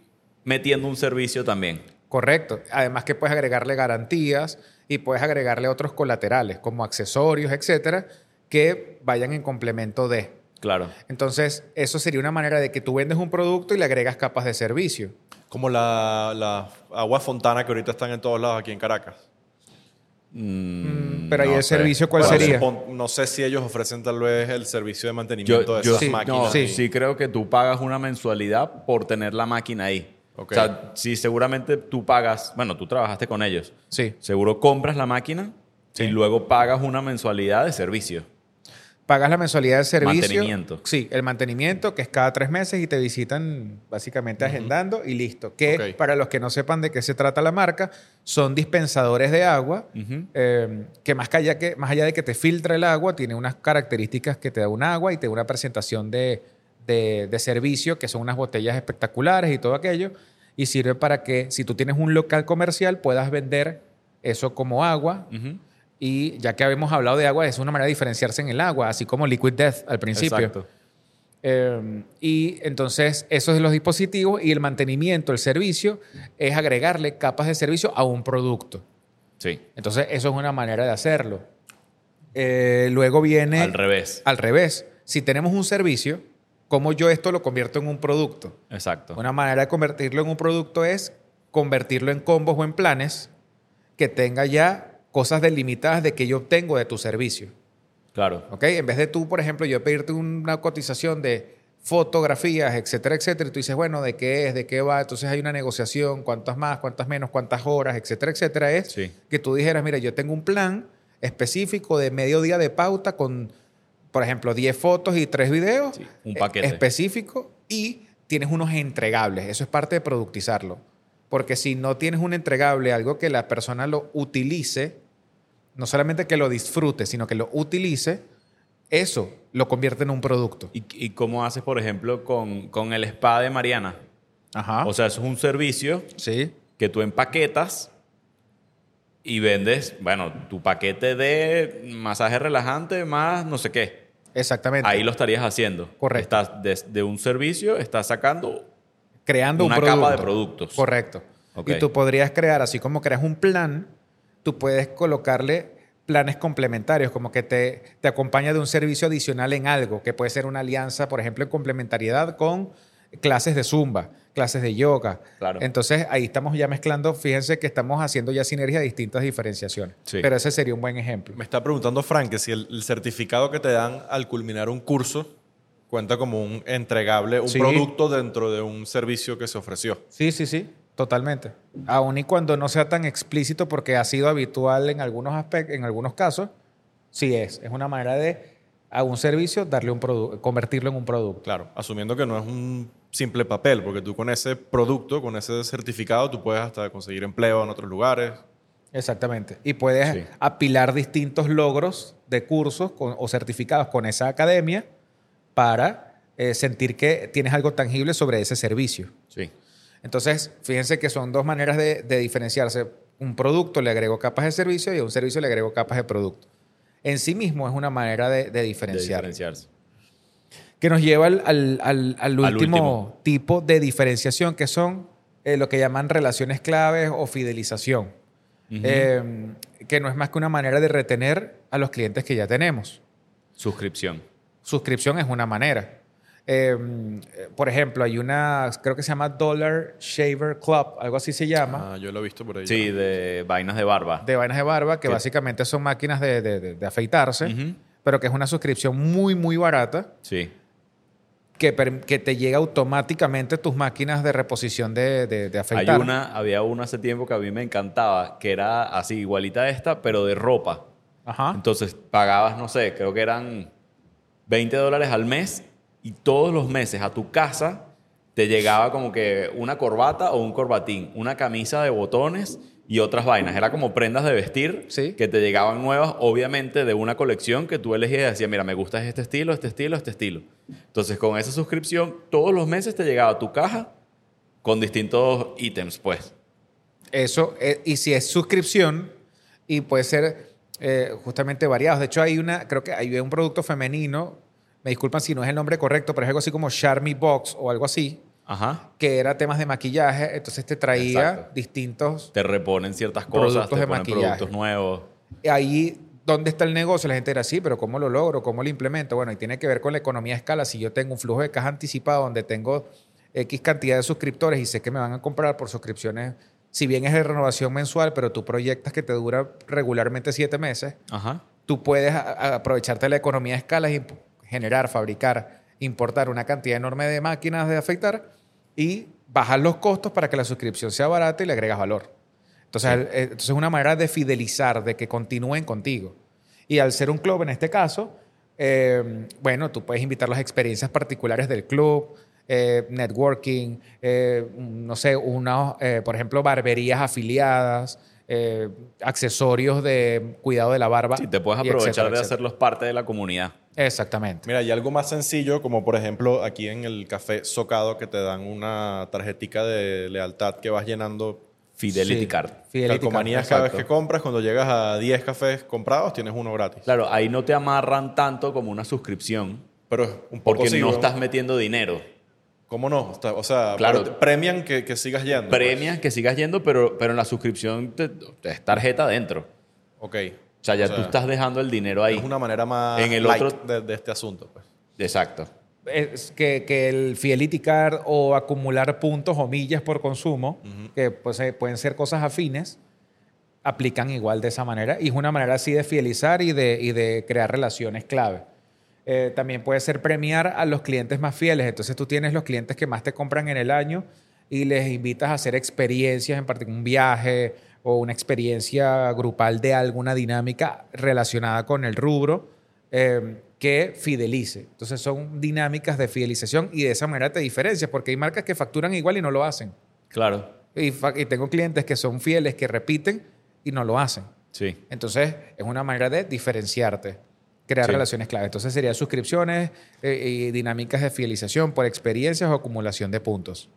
metiendo un servicio también. Correcto. Además que puedes agregarle garantías y puedes agregarle otros colaterales como accesorios, etcétera, que vayan en complemento de. Claro. Entonces, eso sería una manera de que tú vendes un producto y le agregas capas de servicio. Como la, la agua fontana que ahorita están en todos lados aquí en Caracas. Mm, Pero ahí no el sé. servicio, ¿cuál Bueno, sería? supon- no sé si ellos ofrecen tal vez el servicio de mantenimiento Yo, de yo esas sí, máquinas. no, Sí. sí creo que tú pagas una mensualidad por tener la máquina ahí. O sea, sí, seguramente tú pagas, bueno, tú trabajaste con ellos. Sí. Seguro compras la máquina Sí. y luego pagas una mensualidad de servicio. Pagas la mensualidad de servicio. Mantenimiento. Sí, el mantenimiento, que es cada tres meses y te visitan básicamente agendando y listo. Que para los que no sepan de qué se trata la marca, son dispensadores de agua eh, que, más que, allá que más allá de que te filtre el agua, tiene unas características que te da un agua y te da una presentación de, de- de servicio, que son unas botellas espectaculares y todo aquello. Y sirve para que si tú tienes un local comercial puedas vender eso como agua. Y ya que habíamos hablado de agua, es una manera de diferenciarse en el agua, así como Liquid Death al principio. Exacto. Eh, y entonces, eso es los dispositivos y el mantenimiento, el servicio, es agregarle capas de servicio a un producto. Sí. Entonces, eso es una manera de hacerlo. Eh, luego viene... Al revés. Al revés. Si tenemos un servicio, ¿cómo yo esto lo convierto en un producto? Exacto. Una manera de convertirlo en un producto es convertirlo en combos o en planes que tenga ya cosas delimitadas de que yo obtengo de tu servicio. Claro. ¿Ok? En vez de tú, por ejemplo, yo pedirte una cotización de fotografías, etcétera, etcétera, y tú dices, bueno, ¿de qué es? ¿De qué va? Entonces hay una negociación, cuántas más, cuántas menos, cuántas horas, etcétera, etcétera. Es Sí. que tú dijeras, mira, yo tengo un plan específico de medio día de pauta con, por ejemplo, 10 fotos y 3 videos. Sí, un paquete. Específico y tienes unos entregables. Eso es parte de productizarlo. Porque si no tienes un entregable, algo que la persona lo utilice, no solamente que lo disfrute, sino que lo utilice, eso lo convierte en un producto. ¿Y, y cómo haces, por ejemplo, con, con el spa de Mariana? Ajá. O sea, eso es un servicio sí. que tú empaquetas y vendes, bueno, tu paquete de masaje relajante más no sé qué. Exactamente. Ahí lo estarías haciendo. Correcto. Estás de, de un servicio, estás sacando creando una un producto. capa de productos. Correcto. Y tú podrías crear, así como creas un plan, tú puedes colocarle planes complementarios, como que te, te acompaña de un servicio adicional en algo, que puede ser una alianza, por ejemplo, en complementariedad con clases de zumba, clases de yoga. Claro. Entonces ahí estamos ya mezclando, fíjense que estamos haciendo ya sinergia de distintas diferenciaciones. Sí. Pero ese sería un buen ejemplo. Me está preguntando Frank que si el, el certificado que te dan al culminar un curso cuenta como un entregable, un Sí. producto dentro de un servicio que se ofreció. Sí, sí, sí, totalmente. Aun y cuando no sea tan explícito, porque ha sido habitual en algunos aspectos, en algunos casos, sí es. Es una manera de a un servicio darle un producto, convertirlo en un producto. Claro, asumiendo que no es un simple papel, porque tú con ese producto, con ese certificado, tú puedes hasta conseguir empleo en otros lugares. Exactamente. Y puedes Sí. apilar distintos logros de cursos con- o certificados con esa academia para eh, sentir que tienes algo tangible sobre ese servicio. Sí. Entonces, fíjense que son dos maneras de, de diferenciarse. Un producto le agrego capas de servicio y a un servicio le agrego capas de producto. En sí mismo es una manera de, de De diferenciar. diferenciarse. Que nos lleva al, al- al- al último, último. tipo de diferenciación, que son eh, lo que llaman relaciones claves o fidelización. Eh, que no es más que una manera de retener a los clientes que ya tenemos. Suscripción. Suscripción es una manera. Eh, por ejemplo, hay una, creo que se llama Dollar Shaver Club, algo así se llama, Ah, yo lo he visto por ahí. Sí, de vainas de barba. de vainas de barba, que básicamente son máquinas de, de- de- de afeitarse, pero que es una suscripción muy, muy barata, Sí. Que, te llega automáticamente tus máquinas de reposición de, de, de Hay una, había una hace tiempo que a mí me encantaba, que era así, igualita a esta, pero de ropa. Ajá. Entonces pagabas, no sé, creo que eran 20 dólares al mes y todos los meses a tu casa te llegaba como que una corbata o un corbatín, una camisa de botones y otras vainas. Era como prendas de vestir Sí. que te llegaban nuevas, obviamente de una colección que tú elegías y decías, mira, me gusta este estilo, este estilo, este estilo. Entonces con esa suscripción, todos los meses te llegaba a tu caja con distintos ítems, pues. Eso, eh, y si es suscripción, y puede ser eh, justamente variados. De hecho, hay una, creo que hay un producto femenino, me disculpan si no es el nombre correcto, pero es algo así como Charmy Box o algo así, Ajá. que era temas de maquillaje, entonces te traía Exacto. distintos... Te reponen ciertas cosas, Productos te de ponen maquillaje. productos nuevos. Ahí, ¿dónde está el negocio? La gente dirá, sí, pero ¿cómo lo logro? ¿Cómo lo implemento? Bueno, y tiene que ver con la economía de escala. Si yo tengo un flujo de caja anticipado donde tengo X cantidad de suscriptores y sé que me van a comprar por suscripciones, si bien es de renovación mensual, pero tú proyectas que te dura regularmente siete meses, Ajá. tú puedes a- a- aprovecharte de la economía de escala y generar, fabricar, importar una cantidad enorme de máquinas de afeitar y bajar los costos para que la suscripción sea barata y le agregas valor. Entonces, el- eh, entonces es una manera de fidelizar, de que continúen contigo. Y al ser un club en este caso, eh, bueno, tú puedes invitar las experiencias particulares del club, eh, networking, eh, no sé, una, por ejemplo, barberías afiliadas, accesorios de cuidado de la barba. Sí, te puedes aprovechar etcétera, de etcétera. hacerlos parte de la comunidad. Exactamente. Mira, y algo más sencillo, como por ejemplo aquí en el café Socado, que te dan una tarjetica de lealtad que vas llenando Fidelity Sí. Card. Fidelity calcomanías Card, cada vez que compras. Cuando llegas a 10 cafés comprados, tienes uno gratis. Claro, ahí no te amarran tanto como una suscripción, Pero es un poco porque sí, no estás metiendo dinero. ¿Cómo no? O sea, Claro. premian que, que sigas yendo. pues. Premias que sigas yendo, pero, pero en la suscripción te, te es tarjeta dentro. Ok. O sea, ya tú estás dejando el dinero ahí. Es una manera más En el light otro- de, de este asunto. Pues. Exacto. es que, que el Fidelity Card o acumular puntos o millas por consumo, que pues, eh, pueden ser cosas afines, aplican igual de esa manera. Y es una manera así de fidelizar y de, y de crear relaciones clave. Eh, también puede ser premiar a los clientes más fieles. Entonces tú tienes los clientes que más te compran en el año y les invitas a hacer experiencias, en particular un viaje o una experiencia grupal de alguna dinámica relacionada con el rubro eh, que fidelice. Entonces son dinámicas de fidelización y de esa manera te diferencias porque hay marcas que facturan igual y no lo hacen. Claro. Y, tengo clientes que son fieles, que repiten y no lo hacen. Sí. Entonces, es una manera de diferenciarte, crear Sí. relaciones clave. Entonces, serían suscripciones eh, y dinámicas de fidelización por experiencias o acumulación de puntos.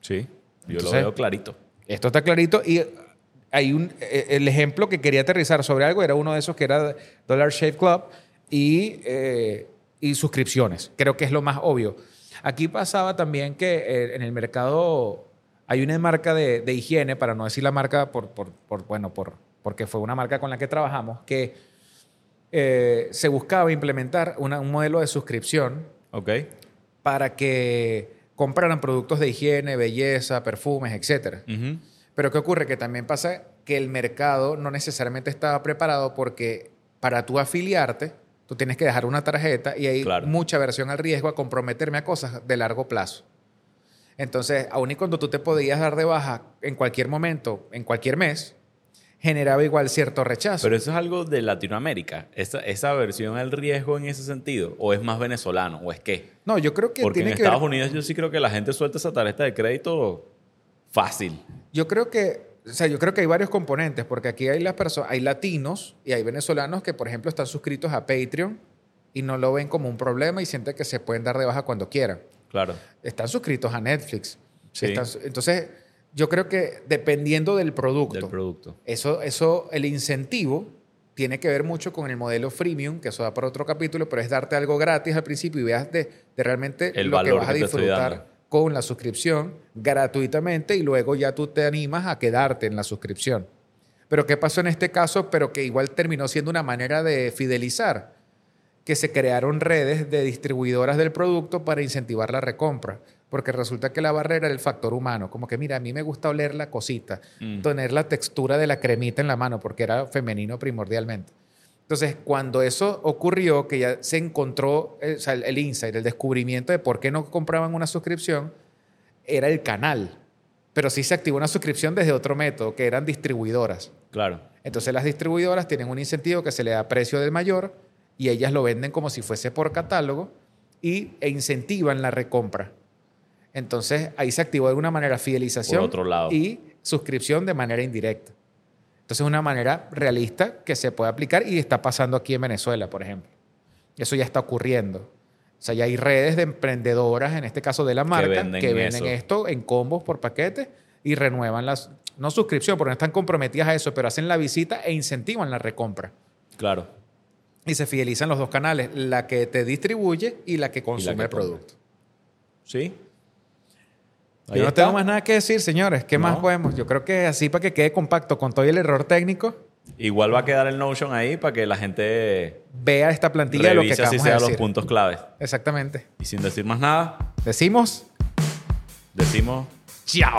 Sí. Yo Entonces- lo veo clarito. Esto está clarito y hay un eh, el ejemplo que quería aterrizar sobre algo era uno de esos que era Dollar Shave Club y eh, y suscripciones. Creo que es lo más obvio. Aquí pasaba también que eh, en el mercado hay una marca de, de higiene, para no decir la marca por, por- por- bueno, por, porque fue una marca con la que trabajamos, que eh, se buscaba implementar una- un modelo de suscripción Ok. para que compraran productos de higiene, belleza, perfumes, etc. Pero ¿qué ocurre? Que también pasa que el mercado no necesariamente estaba preparado porque para tú afiliarte, tú tienes que dejar una tarjeta y hay Claro. mucha versión al riesgo a comprometerme a cosas de largo plazo. Entonces, aun y cuando tú te podías dar de baja en cualquier momento, en cualquier mes, generaba igual cierto rechazo. Pero eso es algo de Latinoamérica. Esa, esa versión al riesgo en ese sentido. ¿O es más venezolano? ¿O es qué? no, yo creo que Porque tiene en que Estados ver- Unidos yo sí creo que la gente suelta esa tarjeta de crédito fácil. Yo creo que, o sea, yo creo que hay varios componentes, porque aquí hay las personas, hay latinos y hay venezolanos que, por ejemplo, están suscritos a Patreon y no lo ven como un problema y sienten que se pueden dar de baja cuando quieran. Claro. Están suscritos a Netflix. Sí. Están entonces, yo creo que dependiendo del producto, Del producto. eso, eso, el incentivo tiene que ver mucho con el modelo freemium, que eso da para otro capítulo, pero es darte algo gratis al principio y veas de, de realmente El lo que vas a disfrutar. Con la suscripción gratuitamente y luego ya tú te animas a quedarte en la suscripción. Pero ¿qué pasó en este caso? Pero que igual terminó siendo una manera de fidelizar, que se crearon redes de distribuidoras del producto para incentivar la recompra. Porque resulta que la barrera era el factor humano. Como que, mira, a mí me gusta oler la cosita, Mm. tener la textura de la cremita en la mano, porque era femenino primordialmente. Entonces, cuando eso ocurrió, que ya se encontró eh, o sea, el, el insight, el descubrimiento de por qué no compraban una suscripción, era el canal. Pero sí se activó una suscripción desde otro método, que eran distribuidoras. Claro. Entonces las distribuidoras tienen un incentivo que se le da precio del mayor y ellas lo venden como si fuese por catálogo y, e incentivan la recompra. Entonces ahí se activó de alguna manera fidelización Por otro lado. y suscripción de manera indirecta. Entonces es una manera realista que se puede aplicar y está pasando aquí en Venezuela, por ejemplo. Eso ya está ocurriendo. O sea, ya hay redes de emprendedoras, en este caso de la marca, venden que venden esto en combos por paquete y renuevan las, no suscripción, porque no están comprometidas a eso, pero hacen la visita e incentivan la recompra. Claro. Y se fidelizan los dos canales, la que te distribuye y la que consume que el producto. Sí. Yo no tengo más nada que decir, señores. ¿Qué más No. podemos? Yo creo que así para que quede compacto con todo el error técnico, Igual va a quedar el Notion ahí para que la gente vea esta plantilla de lo que acabamos de sea los decir. puntos claves. Exactamente. Y sin decir más nada, Decimos, decimos chao.